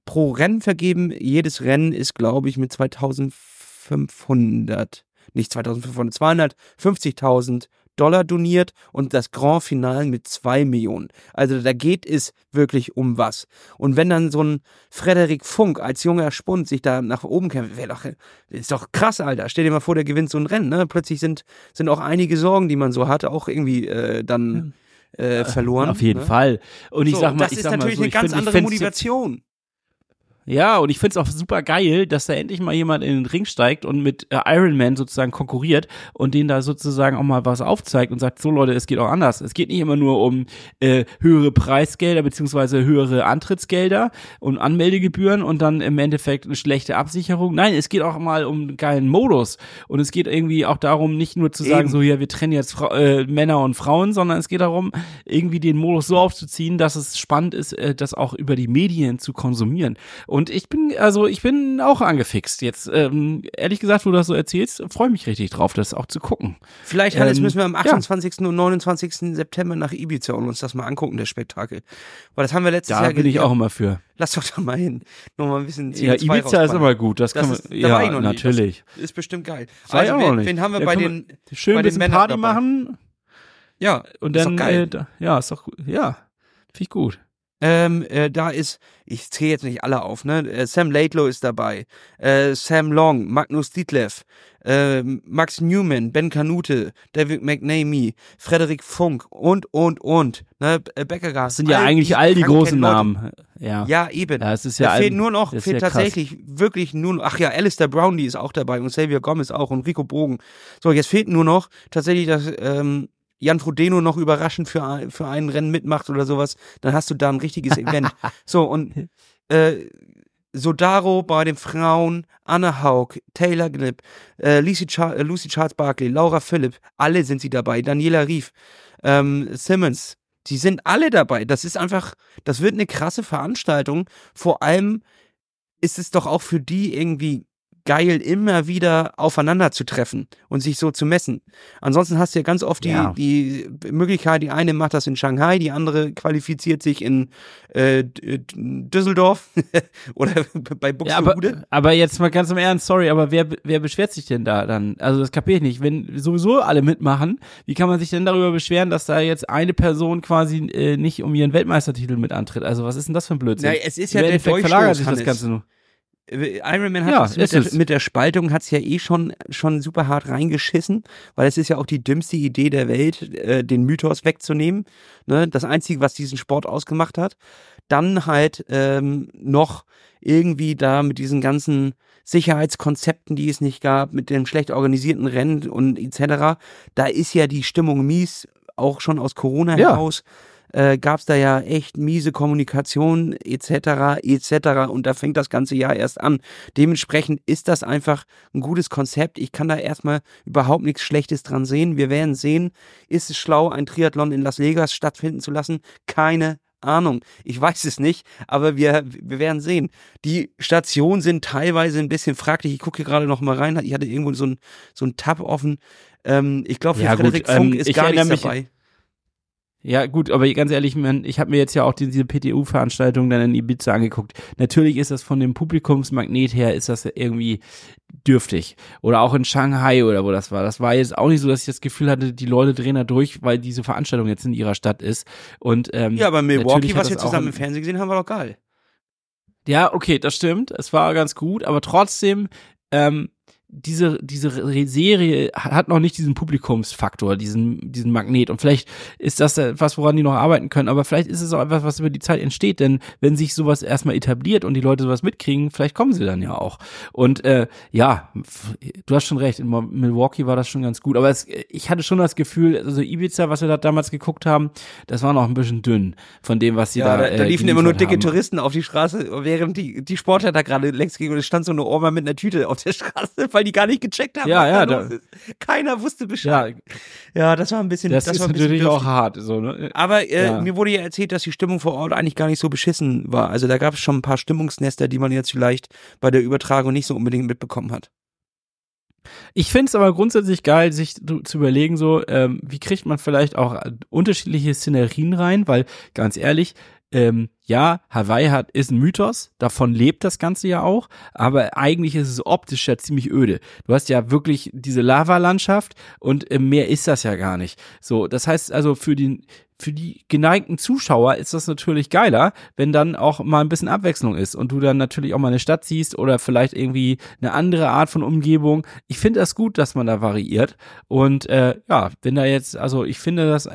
pro Rennen vergeben. Jedes Rennen ist, glaube ich, mit 2500, nicht 2500, 250.000 Dollar doniert und das Grand Finale mit zwei Millionen. Also da geht es wirklich um was. Und wenn dann so ein Frederik Funk als junger Spund sich da nach oben kämpft, wäre doch, ist doch krass, Alter. Stell dir mal vor, der gewinnt so ein Rennen, ne? Plötzlich sind, sind auch einige Sorgen, die man so hatte, auch irgendwie äh, dann äh, verloren. Auf jeden ne? Fall. Und ich so, sag mal, das ich ist sag mal natürlich so, eine ich ganz find, ich andere Motivation. Ja, und ich find's auch super geil, dass da endlich mal jemand in den Ring steigt und mit äh, Iron Man sozusagen konkurriert und denen da sozusagen auch mal was aufzeigt und sagt, so Leute, es geht auch anders. Es geht nicht immer nur um äh, höhere Preisgelder beziehungsweise höhere Antrittsgelder und Anmeldegebühren und dann im Endeffekt eine schlechte Absicherung. Nein, es geht auch mal um einen geilen Modus. Und es geht irgendwie auch darum, nicht nur zu sagen, Eben. so hier, wir trennen jetzt Fra äh, Männer und Frauen, sondern es geht darum, irgendwie den Modus so aufzuziehen, dass es spannend ist, äh, das auch über die Medien zu konsumieren. Und ich bin, also ich bin auch angefixt. Jetzt, ähm, ehrlich gesagt, wo du das so erzählst, freue mich richtig drauf, das auch zu gucken. Vielleicht, Hannes, Ähm, müssen wir am ja. 28. und 29. September nach Ibiza und uns das mal angucken, das Spektakel. Weil das haben wir letztes Da Jahr bin ich auch immer für. Lass doch da mal hin. Noch mal ein bisschen CO2 Ja, Ibiza ist rausballern. immer gut. Das, Das kann man, ist- da war ich ja, noch nie. natürlich. Ist bestimmt geil. War ich Also, auch wen, wen haben wir Ja, bei den, Schön bei den Männern Party dabei? machen ja, und ist dann, doch geil. äh, da, ja, ist doch, ja, finde ich gut. Ähm, äh, da ist, ich zähle jetzt nicht alle auf, ne? Äh, Sam Laidlow ist dabei, äh, Sam Long, Magnus Dietleff, äh, Max Newman, Ben Kanute, David McNamee, Frederik Funk und, und, und, ne? Äh, Beckergas. Das sind ja eigentlich all die großen Namen. Ja. Ja, eben. Ja, es ist da ja fehlt ein- nur noch, das fehlt ja krass. tatsächlich wirklich nur noch, ach ja, Alistair Brownlee ist auch dabei und Xavier Gomez auch und Rico Bogen. So, jetzt fehlt nur noch tatsächlich, dass ähm, Jan Frodeno noch überraschend für, ein- für ein Rennen mitmacht oder sowas. Dann hast du da ein richtiges Event. So, und äh, Sodaro bei den Frauen, Anna Haug, Taylor Knipp, äh, Lucy, Char äh, Lucy Charles Barkley, Laura Philipp, alle sind sie dabei, Daniela Rief, ähm, Simmons, die sind alle dabei. Das ist einfach, das wird eine krasse Veranstaltung. Vor allem ist es doch auch für die irgendwie geil, immer wieder aufeinander zu treffen und sich so zu messen. Ansonsten hast du ja ganz oft die, Ja. die Möglichkeit, die eine macht das in Shanghai, die andere qualifiziert sich in äh, D- Düsseldorf oder bei Ja, aber, Buxtehude. aber jetzt mal ganz im Ernst, sorry, aber wer, wer beschwert sich denn da dann? Also das kapiere ich nicht. Wenn sowieso alle mitmachen, wie kann man sich denn darüber beschweren, dass da jetzt eine Person quasi äh, nicht um ihren Weltmeistertitel mit antritt? Also was ist denn das für ein Blödsinn? Na, es ist ja der verlagert sich das Ganze nur. Äh, Iron Man hat Ja, mit, der, es. mit der Spaltung hat's ja eh schon, schon super hart reingeschissen, weil es ist ja auch die dümmste Idee der Welt, äh, den Mythos wegzunehmen. Ne? Das Einzige, was diesen Sport ausgemacht hat. Dann halt ähm, noch irgendwie da mit diesen ganzen Sicherheitskonzepten, die es nicht gab, mit dem schlecht organisierten Rennen und etc. Da ist ja die Stimmung mies, auch schon aus Corona Ja. heraus äh, gab es da ja echt miese Kommunikation etc. etc. Und da fängt das ganze Jahr erst an. Dementsprechend ist das einfach ein gutes Konzept. Ich kann da erstmal überhaupt nichts Schlechtes dran sehen. Wir werden sehen, ist es schlau, ein Triathlon in Las Vegas stattfinden zu lassen? Keine Ahnung. Ich weiß es nicht, aber wir, wir werden sehen. Die Stationen sind teilweise ein bisschen fraglich. Ich gucke hier gerade noch mal rein. Ich hatte irgendwo so ein, so ein Tab offen. Ähm, ich glaube, für Ja, gut, Frederik Funk ähm, ist gar nichts mich- dabei. Ja, gut, aber ganz ehrlich, ich habe mir jetzt ja auch die, diese PTU-Veranstaltung dann in Ibiza angeguckt. Natürlich ist das von dem Publikumsmagnet her, ist das irgendwie dürftig. Oder auch in Shanghai oder wo das war. Das war jetzt auch nicht so, dass ich das Gefühl hatte, die Leute drehen da durch, weil diese Veranstaltung jetzt in ihrer Stadt ist. Und ähm, Ja, aber Milwaukee, was wir zusammen im Fernsehen gesehen haben, war doch geil. Ja, okay, das stimmt. Es war ganz gut, aber trotzdem, ähm, diese, diese Serie hat noch nicht diesen Publikumsfaktor, diesen, diesen Magnet. Und vielleicht ist das etwas, woran die noch arbeiten können, aber vielleicht ist es auch etwas, was über die Zeit entsteht, denn wenn sich sowas erstmal etabliert und die Leute sowas mitkriegen, vielleicht kommen sie dann ja auch. Und äh, ja, du hast schon recht, in Milwaukee war das schon ganz gut, aber es, ich hatte schon das Gefühl, also Ibiza, was wir da damals geguckt haben, das war noch ein bisschen dünn von dem, was sie Ja, da da, da äh, liefen immer nur dicke haben. Touristen auf die Straße, während die, die Sportler da gerade längst gingen und es stand so eine Oma mit einer Tüte auf der Straße, weil die gar nicht gecheckt haben, Ja, ja, da da-. Keiner wusste Ja, Bescheid. Ja, das war ein bisschen, Das, das, ist natürlich auch hart. So, ne? Aber äh, Ja. mir wurde ja erzählt, dass die Stimmung vor Ort eigentlich gar nicht so beschissen war. Also da gab es schon ein paar Stimmungsnester, die man jetzt vielleicht bei der Übertragung nicht so unbedingt mitbekommen hat. Ich finde es aber grundsätzlich geil, sich zu zu überlegen, so, ähm, wie kriegt man vielleicht auch äh, unterschiedliche Szenerien rein, weil, ganz ehrlich, ähm, ja, Hawaii hat, ist ein Mythos, davon lebt das Ganze ja auch, aber eigentlich ist es optisch ja ziemlich öde. Du hast ja wirklich diese Lavalandschaft und äh, mehr ist das ja gar nicht. So, das heißt also für den, für die geneigten Zuschauer ist das natürlich geiler, wenn dann auch mal ein bisschen Abwechslung ist und du dann natürlich auch mal eine Stadt siehst oder vielleicht irgendwie eine andere Art von Umgebung. Ich finde das gut, dass man da variiert und äh, ja, wenn da jetzt, also ich finde das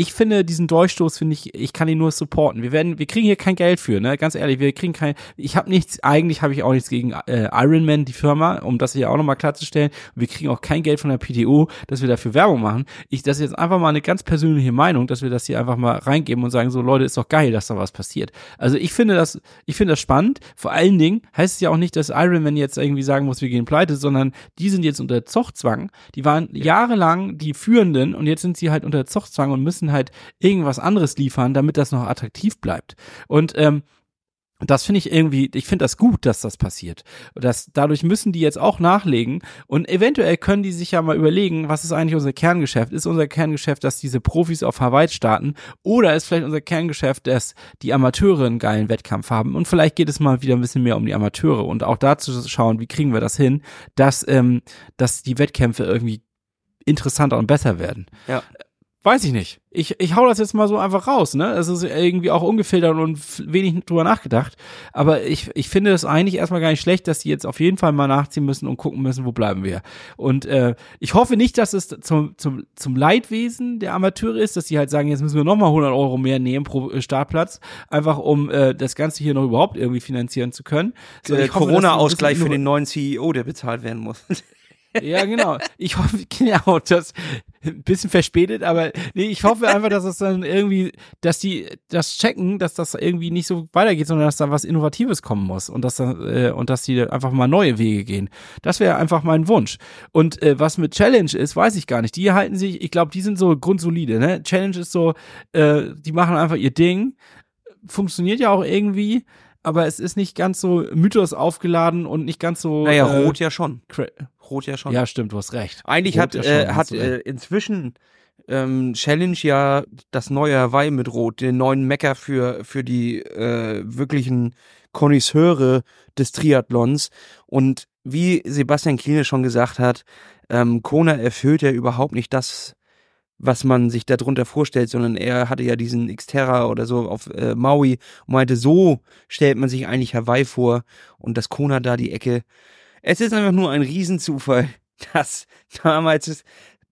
ich finde diesen Durchstoß finde ich, ich kann ihn nur supporten. Wir werden, wir kriegen hier kein Geld für, ne? Ganz ehrlich, wir kriegen kein. Ich habe nichts, eigentlich habe ich auch nichts gegen äh, Ironman, die Firma, um das hier auch nochmal klarzustellen. Wir kriegen auch kein Geld von der PTO, dass wir dafür Werbung machen. Ich, das ist jetzt einfach mal eine ganz persönliche Meinung, dass wir das hier einfach mal reingeben und sagen so, Leute, ist doch geil, dass da was passiert. Also ich finde das, ich finde das spannend. Vor allen Dingen heißt es ja auch nicht, dass Ironman jetzt irgendwie sagen muss, wir gehen pleite, sondern die sind jetzt unter Zochzwang. Die waren jahrelang die Führenden und jetzt sind sie halt unter Zochzwang und müssen halt irgendwas anderes liefern, damit das noch attraktiv bleibt. Und ähm, das finde ich irgendwie, ich finde das gut, dass das passiert. Das, dadurch müssen die jetzt auch nachlegen und eventuell können die sich ja mal überlegen, was ist eigentlich unser Kerngeschäft? Ist unser Kerngeschäft, dass diese Profis auf Hawaii starten oder ist vielleicht unser Kerngeschäft, dass die Amateure einen geilen Wettkampf haben und vielleicht geht es mal wieder ein bisschen mehr um die Amateure und auch dazu schauen, wie kriegen wir das hin, dass, ähm, dass die Wettkämpfe irgendwie interessanter und besser werden. Ja. Weiß ich nicht. Ich, ich hau das jetzt mal so einfach raus, ne? Es ist irgendwie auch ungefiltert und wenig drüber nachgedacht. Aber ich, ich finde es eigentlich erstmal gar nicht schlecht, dass die jetzt auf jeden Fall mal nachziehen müssen und gucken müssen, wo bleiben wir. Und äh, ich hoffe nicht, dass es zum, zum, zum Leidwesen der Amateure ist, dass die halt sagen, jetzt müssen wir nochmal 100 Euro mehr nehmen pro äh, Startplatz, einfach um äh, das Ganze hier noch überhaupt irgendwie finanzieren zu können. So, äh, Corona-Ausgleich für den neuen CEO, der bezahlt werden muss. Ja, genau. Ich hoffe, genau, das ein bisschen verspätet, aber nee, ich hoffe einfach, dass es dann irgendwie, dass die das checken, dass das irgendwie nicht so weitergeht, sondern dass da was Innovatives kommen muss und dass da, äh, und dass die einfach mal neue Wege gehen. Das wäre einfach mein Wunsch. Und äh, was mit Challenge ist, weiß ich gar nicht. Die halten sich, ich glaube, die sind so grundsolide. Ne? Challenge ist so, äh, die machen einfach ihr Ding, funktioniert ja auch irgendwie aber es ist nicht ganz so Mythos aufgeladen und nicht ganz so. Naja, äh, Rot ja schon. Rot ja schon. Ja, stimmt, du hast recht. Eigentlich Rot hat, ja schon, äh, hat äh, inzwischen ähm, Challenge ja das neue Hawaii mit Rot, den neuen Mecker für, für die äh, wirklichen Konnoisseure des Triathlons. Und wie Sebastian Kiene schon gesagt hat, ähm, Kona erfüllt ja überhaupt nicht das, was man sich darunter vorstellt, sondern er hatte ja diesen Xterra oder so auf äh, Maui und meinte, so stellt man sich eigentlich Hawaii vor und das Kona da die Ecke. Es ist einfach nur ein Riesenzufall, dass damals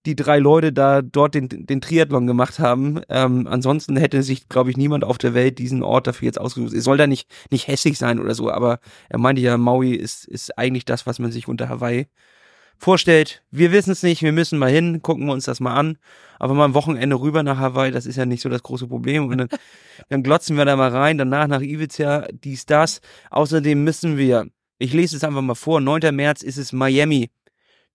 die drei Leute da dort den, den Triathlon gemacht haben. Ähm, ansonsten hätte sich, glaube ich, niemand auf der Welt diesen Ort dafür jetzt ausgesucht. Es soll da nicht, nicht hässlich sein oder so, aber er meinte ja, Maui ist, ist eigentlich das, was man sich unter Hawaii vorstellt. Wir wissen es nicht, wir müssen mal hin, gucken wir uns das mal an. Aber mal am Wochenende rüber nach Hawaii, das ist ja nicht so das große Problem. Und dann, dann glotzen wir da mal rein, danach nach Ibiza, dies, das. Außerdem müssen wir, ich lese es einfach mal vor, 9. März ist es Miami.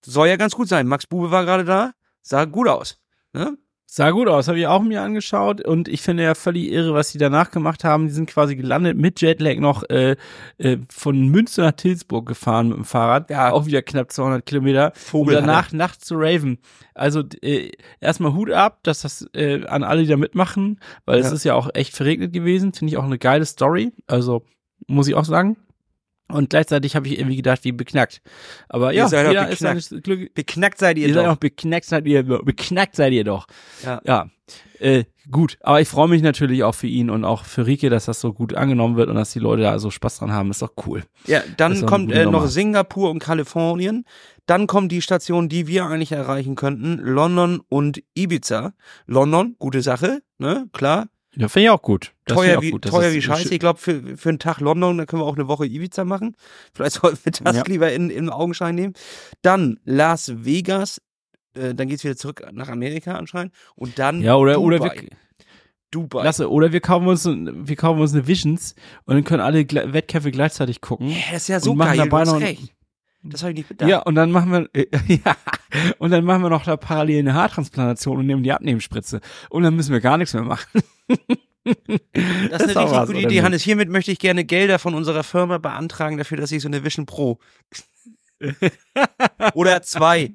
Soll ja ganz gut sein. Max Bube war gerade da, sah gut aus. Ne? Sah gut aus, habe ich auch mir angeschaut und ich finde ja völlig irre, was die danach gemacht haben. Die sind quasi gelandet mit Jetlag noch äh, äh, von Münster nach Tilsburg gefahren mit dem Fahrrad. Ja, auch wieder knapp 200 Kilometer. Vogel und danach nachts zu Raven. Also äh, erstmal Hut ab, dass das äh, an alle, die da mitmachen, weil ja. es ist ja auch echt verregnet gewesen. Finde ich auch eine geile Story. Also muss ich auch sagen. Und gleichzeitig habe ich irgendwie gedacht, wie beknackt. Aber ja, seid jeder ist seines Glück. Beknackt seid ihr, ihr doch. Seid auch beknackt seid ihr, beknackt seid ihr doch. Ja. ja. Äh, gut, aber ich freue mich natürlich auch für ihn und auch für Rike, dass das so gut angenommen wird und dass die Leute da so Spaß dran haben. Ist doch cool. Ja, dann kommt äh, noch Singapur und Kalifornien. Dann kommt die Station, die wir eigentlich erreichen könnten, London und Ibiza. London, gute Sache, ne, klar. Ja, finde ich auch gut. Das teuer wie, gut. teuer wie scheiße. Ich glaube, für, für einen Tag London, da können wir auch eine Woche Ibiza machen. Vielleicht sollten wir das ja. lieber in, in Augenschein nehmen. Dann Las Vegas. Äh, dann geht's wieder zurück nach Amerika anscheinend. Und dann ja, oder, Dubai. Oder wir, Dubai. Lasse, oder wir kaufen uns, wir kaufen uns eine Visions und dann können alle Wettkämpfe gleichzeitig gucken. Ja, das ist ja so geil, dabei noch, recht. Das habe ich nicht bedacht. Ja, und dann machen wir, äh, ja, und dann machen wir noch da parallel eine Haartransplantation und nehmen die Abnehmspritze. Und dann müssen wir gar nichts mehr machen. Das ist eine richtig gute Idee, Hannes. Hiermit möchte ich gerne Gelder von unserer Firma beantragen dafür, dass ich so eine Vision Pro Oder zwei.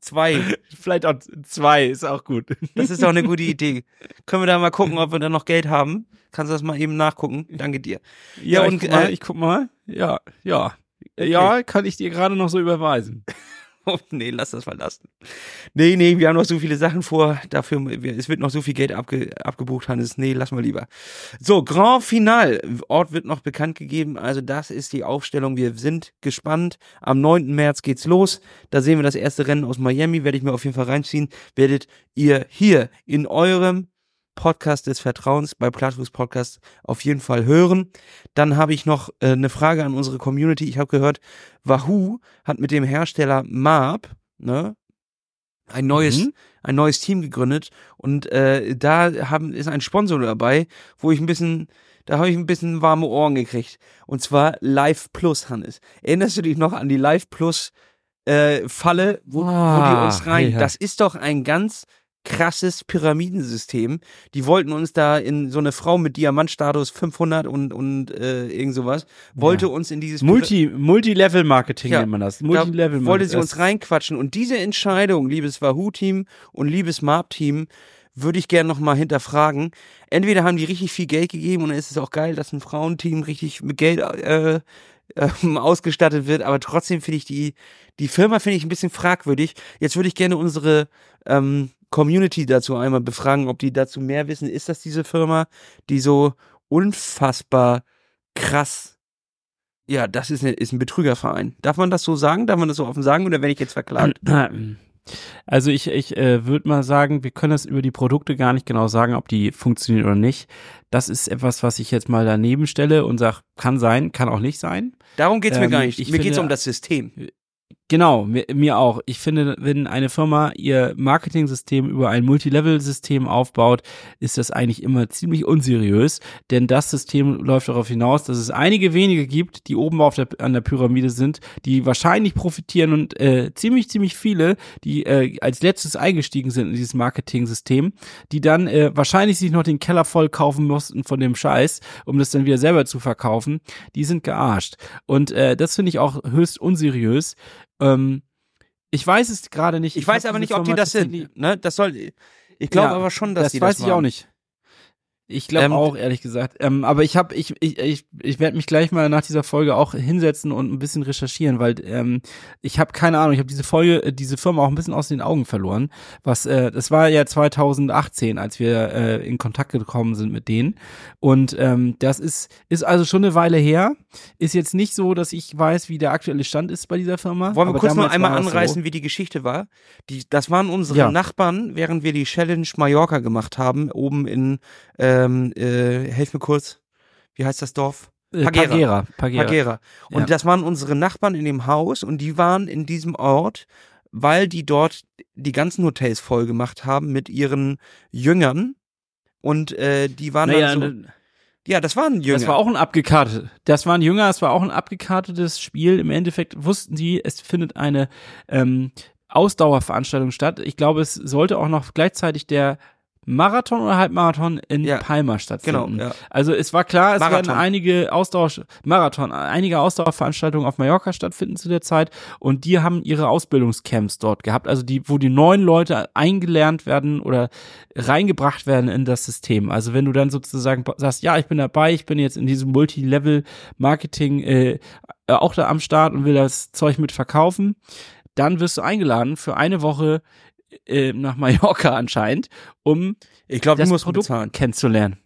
Zwei. Vielleicht auch zwei, ist auch gut. Das ist doch eine gute Idee. Können wir da mal gucken, ob wir da noch Geld haben? Kannst du das mal eben nachgucken? Danke dir. Ja, Ja, und ich guck, mal, äh, ich guck mal. Ja, ja. Ja, kann ich dir gerade noch so überweisen. Nee, lass das verlassen. Nee, nee, wir haben noch so viele Sachen vor. Dafür, es wird noch so viel Geld abge, abgebucht, Hannes. Nee, lass mal lieber. So, Grand Final. Ort wird noch bekannt gegeben. Also, das ist die Aufstellung. Wir sind gespannt. Am 9. März geht's los. Da sehen wir das erste Rennen aus Miami. Werde ich mir auf jeden Fall reinziehen. Werdet ihr hier in eurem Podcast des Vertrauens bei Plattfuß Podcast auf jeden Fall hören. Dann habe ich noch äh, eine Frage an unsere Community. Ich habe gehört, Wahoo hat mit dem Hersteller Marb ne, ein neues Mhm. ein neues Team gegründet und äh, da haben ist ein Sponsor dabei, wo ich ein bisschen da habe ich ein bisschen warme Ohren gekriegt und zwar Live Plus Hannes. Erinnerst du dich noch an die Live Plus äh, Falle, wo, wo die Ah, uns rein? ja. Das ist doch ein ganz krasses Pyramidensystem. Die wollten uns da in so eine Frau mit Diamantstatus 500 und und äh, irgend sowas wollte Ja. uns in dieses Multi, Multi-Level-Marketing Ja, nennt man das. da Multi-Level-Marketing. wollte sie uns reinquatschen. Und diese Entscheidung, liebes Wahoo-Team und liebes Marp-Team, würde ich gerne nochmal hinterfragen. Entweder haben die richtig viel Geld gegeben und dann ist es auch geil, dass ein Frauenteam richtig mit Geld äh, ähm, ausgestattet wird, aber trotzdem finde ich die, die Firma finde ich ein bisschen fragwürdig. Jetzt würde ich gerne unsere ähm, Community dazu einmal befragen, ob die dazu mehr wissen. Ist das diese Firma, die so unfassbar krass ja, das ist, eine, ist ein Betrügerverein. Darf man das so sagen? Darf man das so offen sagen oder werde ich jetzt verklagt? Also ich, ich äh, würde mal sagen, wir können das über die Produkte gar nicht genau sagen, ob die funktionieren oder nicht. Das ist etwas, was ich jetzt mal daneben stelle und sage, kann sein, kann auch nicht sein. Darum geht's mir Ähm, gar nicht. ich Mir geht's finde- um das System. Genau, mir, auch. Ich finde, wenn eine Firma ihr Marketing-System über ein Multilevel-System aufbaut, ist das eigentlich immer ziemlich unseriös, denn das System läuft darauf hinaus, dass es einige wenige gibt, die oben auf der, an der Pyramide sind, die wahrscheinlich profitieren und äh, ziemlich, ziemlich viele, die äh, als letztes eingestiegen sind in dieses Marketing-System, die dann äh, wahrscheinlich sich noch den Keller voll kaufen mussten von dem Scheiß, um das dann wieder selber zu verkaufen, die sind gearscht. Und äh, das finde ich auch höchst unseriös. Ähm, ich weiß es gerade nicht. Ich, weiß hab aber nicht, ob die das sind. Ne? Das soll. Ich glaube Ja, aber schon, dass das die weiß das ich auch nicht. Ich glaube Ähm, auch, ehrlich gesagt. Ähm, aber ich habe, ich, ich, ich, ich werde mich gleich mal nach dieser Folge auch hinsetzen und ein bisschen recherchieren, weil ähm, ich habe keine Ahnung, ich habe diese Folge, äh, diese Firma auch ein bisschen aus den Augen verloren. Was, äh, das war ja 2018, als wir äh, in Kontakt gekommen sind mit denen. Und ähm, das ist, ist also schon eine Weile her. Ist jetzt nicht so, dass ich weiß, wie der aktuelle Stand ist bei dieser Firma. Wollen wir aber kurz noch einmal anreißen, wie die Geschichte war? Die, das waren unsere Ja. Nachbarn, während wir die Challenge Mallorca gemacht haben, oben in, ähm, äh, helf mir kurz, wie heißt das Dorf? Äh, Pagera. Pagera. Pagera. Pagera. Und Ja. das waren unsere Nachbarn in dem Haus und die waren in diesem Ort, weil die dort die ganzen Hotels voll gemacht haben mit ihren Jüngern. Und äh, die waren Naja, dann so, ne- ja, das waren Jünger. Das war auch ein abgekartet. Das waren Jünger, es war auch ein abgekartetes Spiel. Im Endeffekt wussten die, es findet eine ähm, Ausdauerveranstaltung statt. Ich glaube, es sollte auch noch gleichzeitig der Marathon oder Halbmarathon in Ja, Palma genau, stattfinden. ja. Also es war klar, es Marathon. werden einige Ausdauer Marathon, einige Ausdauerveranstaltungen auf Mallorca stattfinden zu der Zeit und die haben ihre Ausbildungscamps dort gehabt, also die, wo die neuen Leute eingelernt werden oder reingebracht werden in das System. Also wenn du dann sozusagen sagst, ja, ich bin dabei, ich bin jetzt in diesem Multi-Level-Marketing äh, äh, auch da am Start und will das Zeug mit verkaufen, dann wirst du eingeladen für eine Woche äh, nach Mallorca anscheinend, um Ich glaube, die das musst du Produkt bezahlen. kennenzulernen.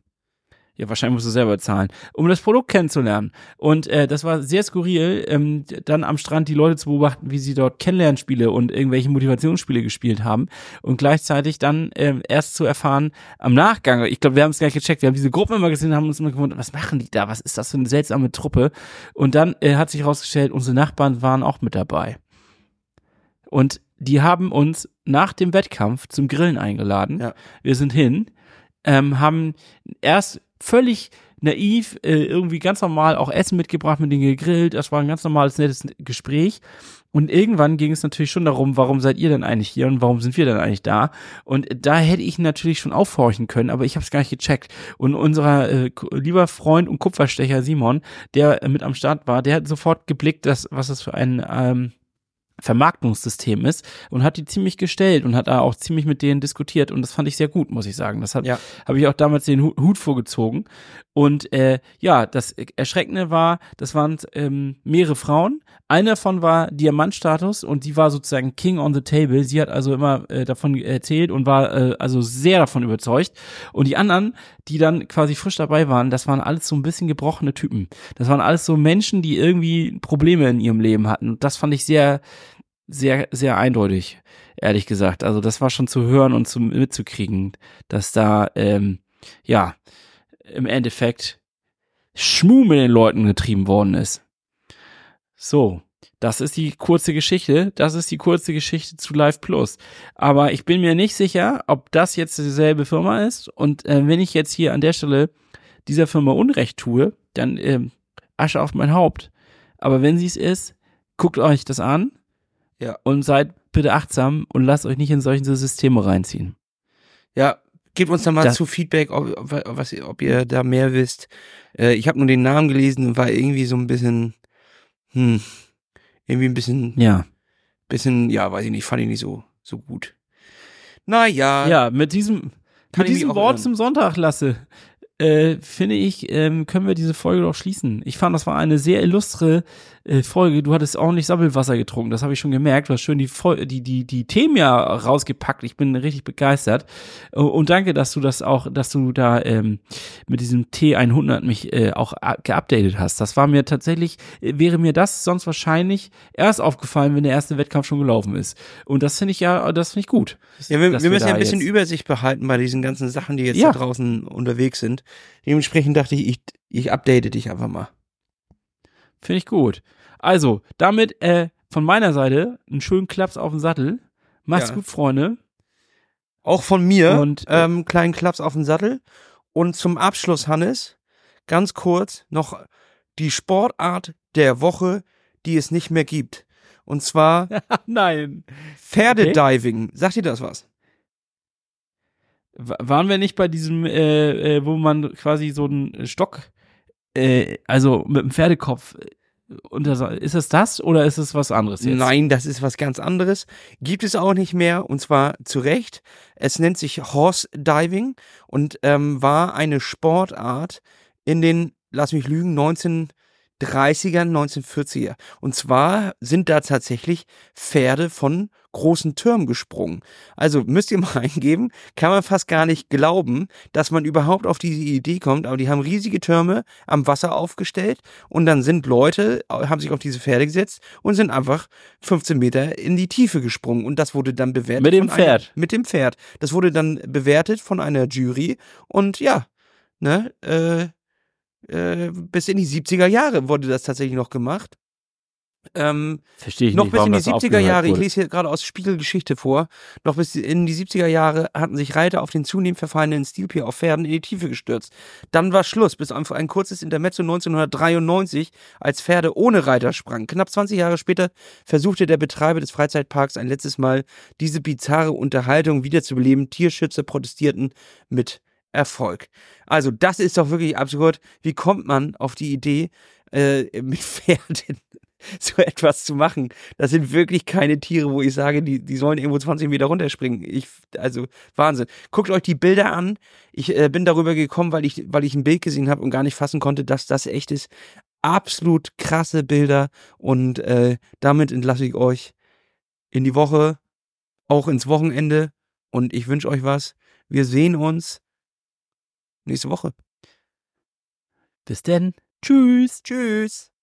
Ja, wahrscheinlich musst du selber zahlen, um das Produkt kennenzulernen. Und äh, das war sehr skurril, ähm, dann am Strand die Leute zu beobachten, wie sie dort Kennenlernspiele und irgendwelche Motivationsspiele gespielt haben und gleichzeitig dann ähm, erst zu erfahren am Nachgang. Ich glaube, wir haben es gar nicht gecheckt. Wir haben diese Gruppen immer gesehen, haben uns immer gewundert, was machen die da? Was ist das für eine seltsame Truppe? Und dann äh, hat sich herausgestellt, unsere Nachbarn waren auch mit dabei. Und die haben uns nach dem Wettkampf zum Grillen eingeladen. Ja. Wir sind hin, ähm, haben erst völlig naiv äh, irgendwie ganz normal auch Essen mitgebracht, mit denen gegrillt. Das war ein ganz normales, nettes Gespräch. Und irgendwann ging es natürlich schon darum, warum seid ihr denn eigentlich hier und warum sind wir denn eigentlich da? Und da hätte ich natürlich schon aufhorchen können, aber ich habe es gar nicht gecheckt. Und unser äh, lieber Freund und Kupferstecher Simon, der mit am Start war, der hat sofort geblickt, dass, was das für ein ähm, Vermarktungssystem ist und hat die ziemlich gestellt und hat da auch ziemlich mit denen diskutiert und das fand ich sehr gut, muss ich sagen. Das hat Ja. habe ich auch damals den Hu- Hut vorgezogen und äh, ja, das Erschreckende war, das waren ähm, mehrere Frauen. Eine davon war Diamantstatus und die war sozusagen King on the Table. Sie hat also immer äh, davon erzählt und war äh, also sehr davon überzeugt. Und die anderen, die dann quasi frisch dabei waren, das waren alles so ein bisschen gebrochene Typen. Das waren alles so Menschen, die irgendwie Probleme in ihrem Leben hatten. Und das fand ich sehr, sehr, sehr eindeutig, ehrlich gesagt. Also das war schon zu hören und zu, mitzukriegen, dass da, ähm, ja, im Endeffekt Schmuh mit den Leuten getrieben worden ist. So, das ist die kurze Geschichte. Das ist die kurze Geschichte zu Live Plus. Aber ich bin mir nicht sicher, ob das jetzt dieselbe Firma ist. Und äh, wenn ich jetzt hier an der Stelle dieser Firma Unrecht tue, dann ähm, Asche auf mein Haupt. Aber wenn sie es ist, guckt euch das an Ja. und seid bitte achtsam und lasst euch nicht in solche Systeme reinziehen. Ja, gebt uns da mal Das- zu Feedback, ob, ob, was, ob ihr da mehr wisst. Äh, ich habe nur den Namen gelesen und war irgendwie so ein bisschen, hm, irgendwie ein bisschen, Ja. bisschen, ja, weiß ich nicht, fand ich nicht so, so gut. Naja, Ja, mit diesem, mit diesem Wort zum Sonntag lasse, äh, finde ich, ähm, können wir diese Folge doch schließen. Ich fand, das war eine sehr illustre äh, Folge. Du hattest ordentlich Sabbelwasser getrunken, das habe ich schon gemerkt. Du hast schön die, die, die, die Themen ja rausgepackt. Ich bin richtig begeistert. Äh, Und danke, dass du das auch, dass du da ähm, mit diesem T100 mich äh, auch geupdatet hast. Das war mir tatsächlich, äh, wäre mir das sonst wahrscheinlich erst aufgefallen, wenn der erste Wettkampf schon gelaufen ist. Und das finde ich ja, das finde ich gut. Ja, wir, wir müssen ja ein bisschen jetzt- Übersicht behalten bei diesen ganzen Sachen, die jetzt Ja. da draußen unterwegs sind. Dementsprechend dachte ich, ich, ich update dich einfach mal. Finde ich gut. Also, damit äh, von meiner Seite einen schönen Klaps auf den Sattel. Macht's Ja. gut, Freunde. Auch von mir, Und, äh, ähm, kleinen Klaps auf den Sattel. Und zum Abschluss, Hannes, ganz kurz noch die Sportart der Woche, die es nicht mehr gibt. Und zwar Nein. Pferdediving. Sagt ihr das was? W waren wir nicht bei diesem, äh, äh, wo man quasi so einen Stock, äh, also mit dem Pferdekopf äh, unter, so- ist es das oder ist es was anderes jetzt? Nein, das ist was ganz anderes. Gibt es auch nicht mehr und zwar zu Recht. Es nennt sich Horse Diving und ähm, war eine Sportart in den, lass mich lügen, 1930ern, 1940er. Und zwar sind da tatsächlich Pferde von großen Türmen gesprungen. Also müsst ihr mal eingeben, kann man fast gar nicht glauben, dass man überhaupt auf diese Idee kommt, aber die haben riesige Türme am Wasser aufgestellt und dann sind Leute, haben sich auf diese Pferde gesetzt und sind einfach 15 Meter in die Tiefe gesprungen und das wurde dann bewertet. Mit dem von einer- Pferd. mit dem Pferd. Das wurde dann bewertet von einer Jury und ja, ne, äh, äh, bis in die 70er Jahre wurde das tatsächlich noch gemacht. Ähm, Verstehe ich noch nicht, bis in die das 70er aufgehört Jahre, ich lese hier gerade aus Spiegelgeschichte vor, noch bis in die 70er Jahre hatten sich Reiter auf den zunehmend verfallenen Stilpier auf Pferden in die Tiefe gestürzt. Dann war Schluss, bis einfach ein kurzes Intermezzo 1993, als Pferde ohne Reiter sprangen. Knapp 20 Jahre später versuchte der Betreiber des Freizeitparks ein letztes Mal, diese bizarre Unterhaltung wiederzubeleben. Tierschützer protestierten mit Erfolg. Also das ist doch wirklich absurd. Wie kommt man auf die Idee, äh, mit Pferden so etwas zu machen. Das sind wirklich keine Tiere, wo ich sage, die, die sollen irgendwo 20 Meter runterspringen. Ich, also Wahnsinn. Guckt euch die Bilder an. Ich äh, bin darüber gekommen, weil ich, weil ich ein Bild gesehen habe und gar nicht fassen konnte, dass das echt ist. Absolut krasse Bilder und äh, damit entlasse ich euch in die Woche, auch ins Wochenende und ich wünsche euch was. Wir sehen uns nächste Woche. Bis denn. Tschüss. Tschüss.